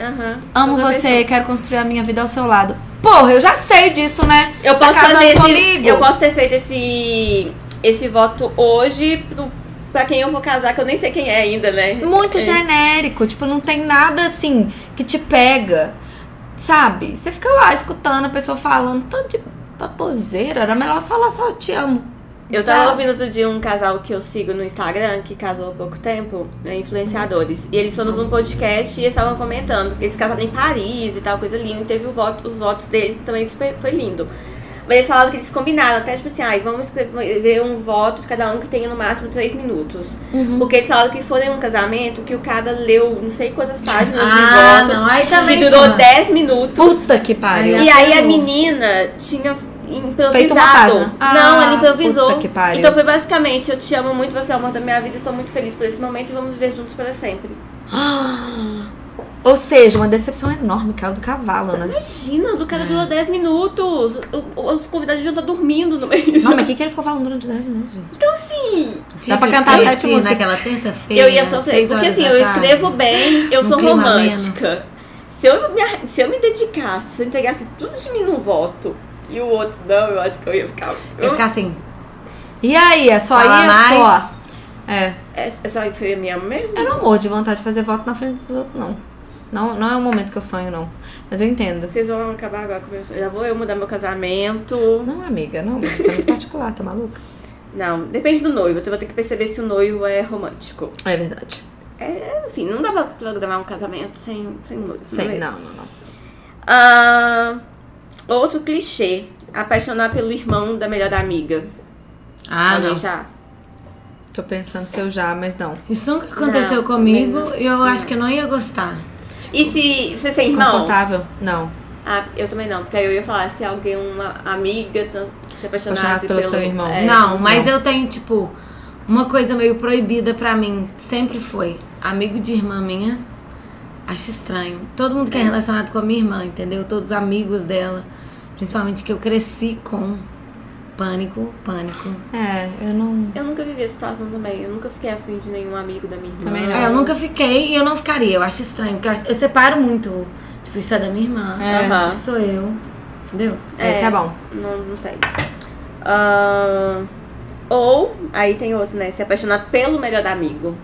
Aham. Amo Toda você, pessoa. quero construir a minha vida ao seu lado. Porra, eu já sei disso, né? Eu Tá posso casando fazer esse. comigo? Eu posso ter feito esse. Esse voto hoje pro, pra quem eu vou casar, que eu nem sei quem é ainda, né? Muito É. genérico, tipo, não tem nada assim que te pega, sabe? Você fica lá escutando a pessoa falando tanto de baboseira, era melhor falar só te amo. Eu tava ouvindo outro dia um casal que eu sigo no Instagram, que casou há pouco tempo, né, influenciadores. E eles foram num podcast e eles estavam comentando. Eles casaram em Paris e tal, coisa linda. E teve o voto, os votos deles também foi lindo. Mas eles falaram que eles combinaram, até tipo assim, ai, vamos escrever um voto de cada um que tenha no máximo três minutos. Uhum. Porque eles falaram que foi um casamento que o cara leu não sei quantas páginas Ah, de voto. não, aí também, que durou porra. 10 minutos. Puta que pariu. E aí a menina tinha improvisado. Feito montagem, né? não, Ah, ele improvisou. puta que pariu. Então foi basicamente, eu te amo muito, você é o amor da minha vida, estou muito feliz por esse momento e vamos viver juntos para sempre. Ou seja, uma decepção enorme, caiu do cavalo, né? Imagina, do É. cara durou 10 minutos. Os convidados deviam estar dormindo no meio. Não, mas o que, que ele ficou falando durante 10 minutos? Então, assim, Dá pra cantar te sete músicas. Naquela terça-feira. eu ia sofrer. seis Porque assim, eu escrevo bem, eu sou romântica. Se eu, me, se eu me dedicasse, se eu entregasse tudo de mim num voto e o outro não, eu acho que eu ia ficar. Eu ia ficar assim. E aí, é só Fala é mais. só. É. É, é só isso que eu me amo mesmo? Eu não morro de vontade de fazer voto na frente dos outros, não. Não, não é um momento que eu sonho, não. Mas eu entendo. Vocês vão acabar agora com o meu sonho. Já vou eu mudar meu casamento. Não, amiga, não. Mas isso é muito particular, tá maluca? Não, depende do noivo. Eu vou ter que perceber se o noivo é romântico. É verdade. É, enfim, não dá pra programar um casamento sem, sem noivo. Sei, é? não, não, não. Ah, outro clichê. Apaixonar pelo irmão da melhor amiga. Ah, Alguém não. já? Tô pensando se eu já, mas não. Isso nunca aconteceu Não, comigo e eu acho que eu não ia gostar. E se você irmãos? Confortável? Não. Ah, eu também não, porque aí eu ia falar se alguém, uma amiga, se apaixonasse Apaixonasse pelo seu irmão. é, não, mas não. eu tenho, tipo, uma coisa meio proibida pra mim. Sempre foi. Amigo de irmã minha, acho estranho. Todo mundo que é relacionado com a minha irmã, entendeu? Todos os amigos dela. Principalmente que eu cresci com. Pânico, pânico. É, eu não. Eu nunca vivi essa situação também. Eu nunca fiquei afim de nenhum amigo da minha irmã. Também não. É, eu nunca fiquei e eu não ficaria. Eu acho estranho, porque eu, acho- eu separo muito. Tipo, isso é da minha irmã. É. Sou eu. Entendeu? Esse é bom. Não, não tem. Ah, ou, aí tem outro, né? Se apaixonar pelo melhor amigo.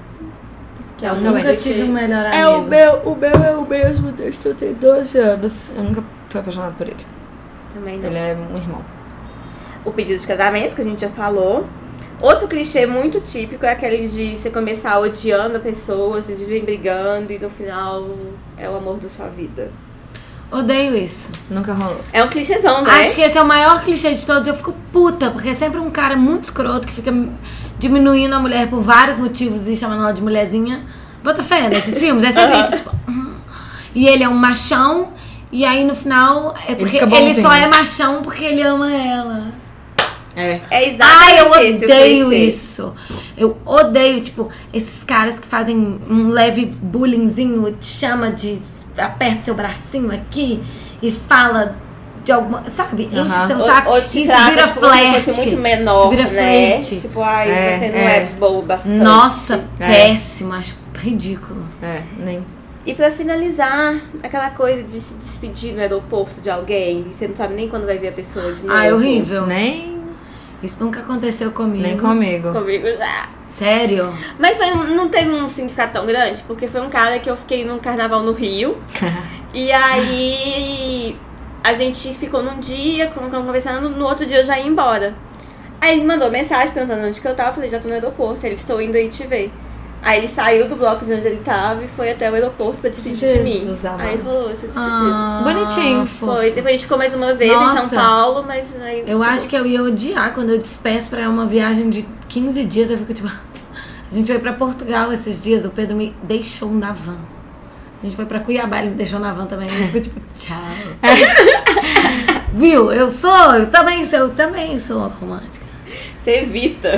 Que é Eu um nunca tive um melhor amigo. É o meu, o meu é o mesmo desde que eu tenho 12 anos. Eu nunca fui apaixonada por ele. Também não. Ele é um irmão. O pedido de casamento, que a gente já falou. Outro clichê muito típico é aquele de você começar odiando a pessoa, vocês vivem brigando e no final é o amor da sua vida. Odeio isso. Nunca rolou. É um clichêzão, né? Acho que esse é o maior clichê de todos. Eu fico puta, porque é sempre um cara muito escroto que fica diminuindo a mulher por vários motivos e chamando ela de mulherzinha. Bota fé nesses filmes. É sempre isso, tipo. "Hum". E ele é um machão, e aí no final é porque ele, bonzinho. só é machão porque ele ama ela. É. É exatamente Ai, eu odeio isso. Eu odeio, tipo, esses caras que fazem um leve bullyingzinho, te chama de. aperta seu bracinho aqui e fala de alguma. Sabe? Enche seu Ou- saco. ou te isso vira tipo, se flerte. fosse muito menor, Isso vira né? flerte. Tipo, ai, É, você não é. é, bom bastante. Nossa, É. péssimo. Acho ridículo. É, nem. E pra finalizar, aquela coisa de se despedir no aeroporto de alguém e você não sabe nem quando vai ver a pessoa de novo. Ai, horrível. Nem, Isso nunca aconteceu comigo. nem comigo. Comigo já. Sério? Mas foi, não teve um significado tão grande, porque foi um cara que eu fiquei num carnaval no Rio. e aí a gente ficou num dia, con- conversando, no outro dia eu já ia embora. Aí ele mandou mensagem perguntando onde que eu tava, eu falei, já tô no aeroporto, ele estou indo aí te ver. Aí ele saiu do bloco de onde ele tava e foi até o aeroporto pra despedir de mim. Jesus amado. Aí rolou essa despedida. Ah, Bonitinho. fofo. Foi, depois a gente ficou mais uma vez em Nossa. São Paulo, mas aí. Eu acho que eu ia odiar quando eu despeço pra uma viagem de 15 dias. Eu fico tipo. A gente foi pra Portugal esses dias, o Pedro me deixou na van. A gente foi pra Cuiabá, ele me deixou na van também. Eu fico tipo, tchau. Viu? Eu sou, eu também sou, eu também sou romântica. Você evita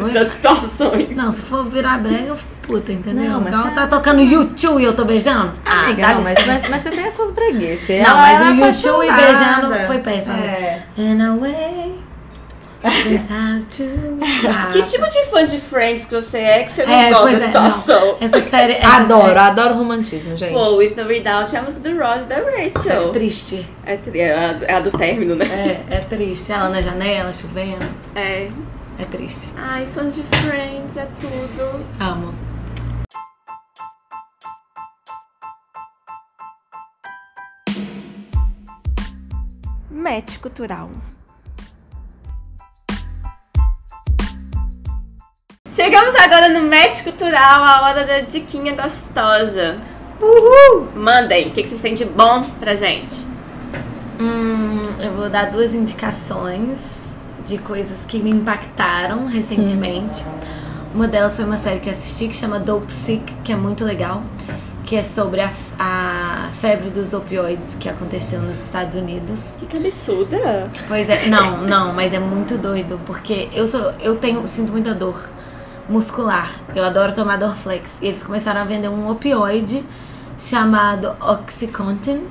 Oi? essas situações. Não, se for virar brega, eu fico puta, entendeu? Não, mas Então é- tá tocando YouTube e eu tô beijando? Ah, Amiga, dá não, mas, mas, mas você tem essas breguices. Não, mas o YouTube e beijando foi péssimo. É. In a way, without you. Ah. Que tipo de fã de Friends que você é que você não É, gosta da é, situação? não. Essa série. Essa Adoro, série- adoro romantismo, gente. Pô, With or Without é a música do Ross e da Essa é Rachel. triste. É, tri- é a, é a do término, né? É, é triste. Ela na janela, chovendo. É. É triste. Ai, fãs de Friends, é tudo. Amo. Match cultural. Chegamos agora no Match Cultural, a hora da diquinha gostosa. Uhul! Mandem, o que, que vocês têm de bom pra gente? Hum, eu vou dar duas indicações de coisas que me impactaram recentemente. Uma delas foi uma série que eu assisti que chama Dope Sick, que é muito legal. Que é sobre a, a febre dos opioides que aconteceu nos Estados Unidos. Que absurda. Pois é, não, não, mas é muito doido, porque eu sou, eu tenho, sinto muita dor muscular. Eu adoro tomar Dorflex. E eles começaram a vender um opioide chamado Oxycontin,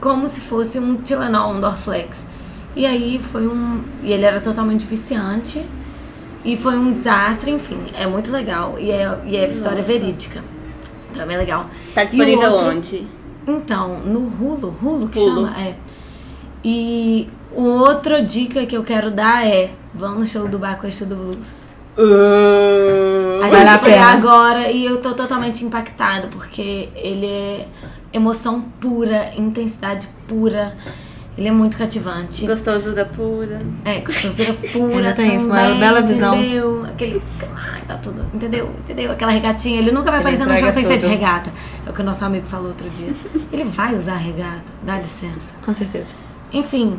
como se fosse um Tilenol, um Dorflex. E aí foi um, e ele era totalmente viciante. E foi um desastre, enfim, é muito legal. E é, e é história Nossa. verídica. Então é legal. Tá disponível outro- onde? Então, no Hulu, Hulu que Hulu. chama? É. E outra dica que eu quero dar é: vão no show do Bacuesto do Blues. A Vale gente a foi agora e eu tô totalmente impactada, porque ele é emoção pura, intensidade pura. Ele é muito cativante. Gostoso da pura. É, gostosura pura. Ainda tem isso, uma bela visão. Entendeu? Aquele. Ai, tá tudo. Entendeu? Entendeu? Aquela regatinha. Ele nunca vai Ele aparecer no show entrega sem ser de regata. É o que o nosso amigo falou outro dia. Ele vai usar regata. Dá licença. Com certeza. Enfim,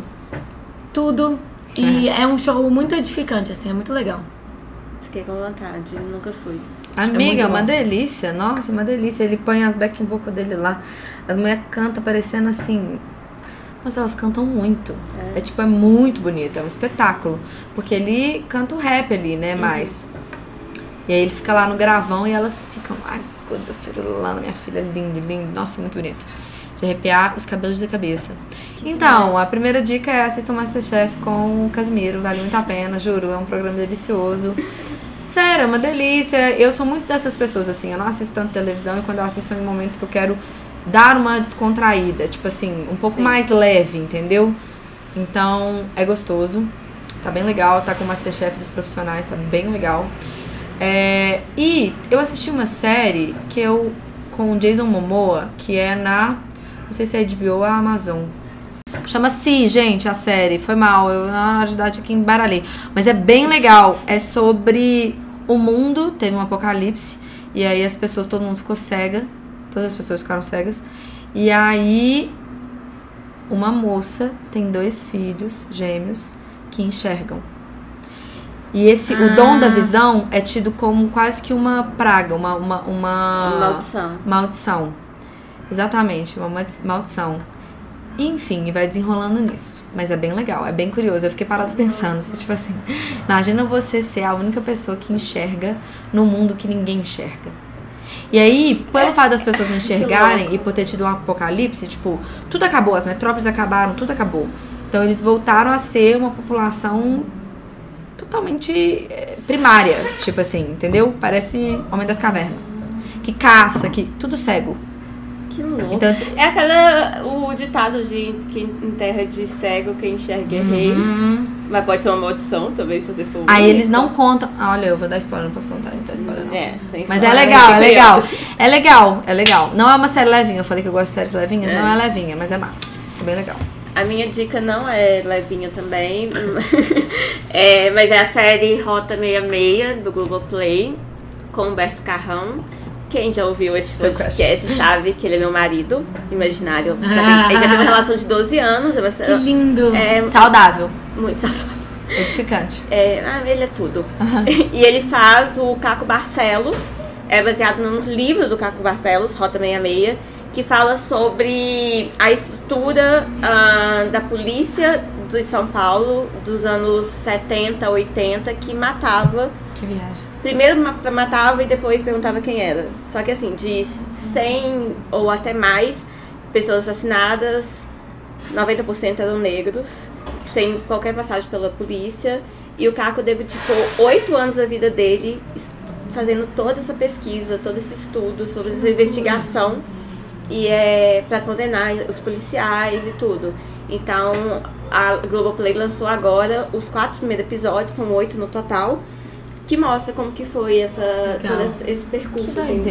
tudo. E é. um show muito edificante, assim, é muito legal. Fiquei com vontade, nunca fui. Amiga, muito é uma bom. delícia. Nossa, uma delícia. Ele põe as backing vocal dele lá. As mulheres cantam parecendo assim. Nossa, elas cantam muito. É. tipo, é muito bonito. É um espetáculo. Porque ele canta o rap ali, né? Mais. E aí ele fica lá no gravão e elas ficam. Ai, lá minha filha, lindo, lindo. Nossa, muito bonito. De arrepiar os cabelos da cabeça. então, a primeira dica é assistam Masterchef com o Casimiro. Vale muito a pena, juro. É um programa delicioso. Sério, é uma delícia. Eu sou muito dessas pessoas, assim. Eu não assisto tanto televisão e quando eu assisto são em momentos que eu quero dar uma descontraída. Tipo assim, um pouco Sim. mais leve, entendeu? Então, é gostoso. Tá bem legal. Tá com o Masterchef dos profissionais. Tá bem legal. É, e eu assisti uma série que eu com o Jason Momoa, que é na. Não sei se é HBO ou Amazon. Chama Si, gente, a série. Foi mal, eu na hora de idade aqui embaralhei. Mas é bem legal. É sobre o mundo, teve um apocalipse. E aí as pessoas, todo mundo ficou cega. Todas as pessoas ficaram cegas. E aí uma moça tem dois filhos gêmeos que enxergam. E esse, o dom da visão é tido como quase que uma praga, uma, uma, uma maldição. maldição. Exatamente, uma maldi- maldição. Enfim, e vai desenrolando nisso. Mas é bem legal, é bem curioso. Eu fiquei parada pensando, se, tipo assim, imagina você ser a única pessoa que enxerga no mundo que ninguém enxerga. E aí, pelo fato das pessoas não enxergarem e por ter tido um apocalipse, tipo, tudo acabou, as metrópoles acabaram, tudo acabou. Então eles voltaram a ser uma população totalmente eh, primária, tipo assim, entendeu? Parece Homem das Cavernas. Que caça, que tudo cego. Que louco. Então, É aquela. O ditado de que em terra de cego quem enxerga é rei. Mas pode ser uma maldição também, se você for. Aí eles não contam. Ah, Olha, eu vou dar spoiler, não posso contar, não dá spoiler não. É, tem Mas é legal, é legal. É legal, é legal. Não é uma série levinha, eu falei que eu gosto de séries levinhas, É. não é levinha, mas é massa. É bem legal. A minha dica não é levinha também, é, mas é a série Rota 66 do Globoplay, com Humberto Carrão. Quem já ouviu esse Seu podcast sabe que ele é meu marido imaginário. Ah. Ele já tem uma relação de 12 anos. é uma- Que lindo! É Saudável, muito saudável. edificante. É, ah, ele é tudo. e ele faz o Caco Barcelos, é baseado num livro do Caco Barcelos, Rota 66, que fala sobre a estrutura ah, da polícia de São Paulo dos anos 70, 80, que matava. Que viagem. Primeiro ma- matava e depois perguntava quem era. Só que assim, de 100 ou até mais pessoas assassinadas, 90% eram negros, sem qualquer passagem pela polícia. E o Caco dedicou oito anos da vida dele fazendo toda essa pesquisa, todo esse estudo sobre essa investigação e é para condenar os policiais e tudo. Então a Globoplay lançou agora os quatro primeiros episódios, são oito no total, que mostra como que foi essa Legal. todo esse percurso. Que assim,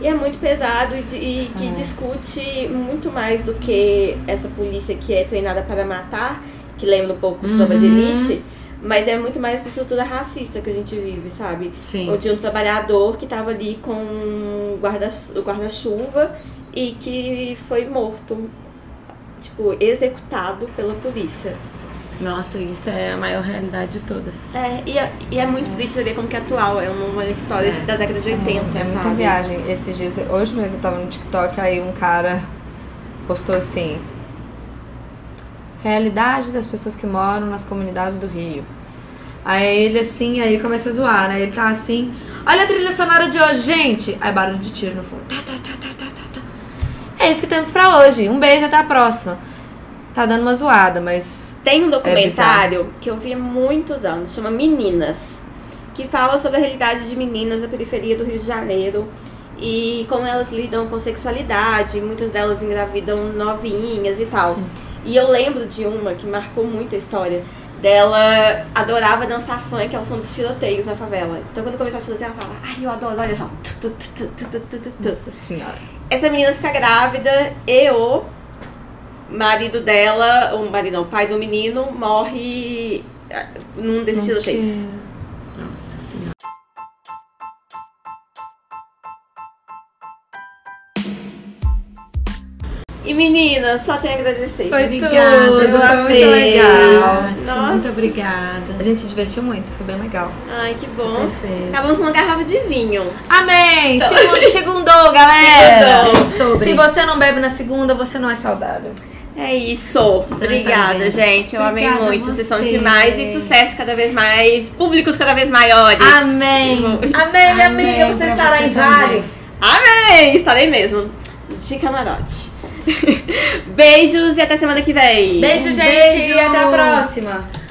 e é muito pesado e, de- e que É. discute muito mais do que essa polícia que é treinada para matar, que lembra um pouco Uhum. Tropa de Elite, mas é muito mais essa estrutura racista que a gente vive, sabe? Sim. Onde um trabalhador que estava ali com guarda- o guarda-chuva e que foi morto, tipo, executado pela polícia. Nossa, isso é a maior realidade de todas. É, e é, e é muito triste ver como que é atual. É uma história de- da década de 80, É muita sabe? viagem. Esses dias, hoje mesmo eu tava no TikTok, aí um cara postou assim: Realidade das pessoas que moram nas comunidades do Rio. Aí ele assim, aí ele começa a zoar, né? Ele tá assim, olha a trilha sonora de hoje, gente! Aí barulho de tiro no fundo. Tá, tá, tá, tá, tá, tá, tá. É isso que temos pra hoje. Um beijo, até a próxima. Tá dando uma zoada, mas. Tem um documentário que eu vi há muitos anos, chama Meninas, que fala sobre a realidade de meninas da periferia do Rio de Janeiro e como elas lidam com sexualidade, muitas delas engravidam novinhas e tal. Sim. E eu lembro de uma que marcou muito a história. Dela adorava dançar funk ao som dos tiroteios na favela. Então quando começou o tiroteio, ela falava, ai, eu adoro, olha só. Nossa senhora. Essa menina fica grávida e o marido dela, o marido não, o pai do menino, morre ah, num desses tiroteios. Nossa senhora. E menina, só tenho a agradecer. Foi Obrigada, tudo, foi muito legal. Nossa. Muito obrigada. A gente se divertiu muito, foi bem legal. Ai, que bom. Perfeito. Acabamos com uma garrafa de vinho. Amém! Segundo, segundou, galera! Segundou. Se você não bebe na segunda, você não é saudável. É isso. está Obrigada, gente. Eu amei Obrigada a muito. Vocês são demais e sucesso cada vez mais. Públicos cada vez maiores. Amém. Amém, minha Amém, amiga! Você pra estará você em vários. Amém! Estarei mesmo. De camarote. Beijos e até semana que vem. Beijo, gente! beijo. E até a próxima!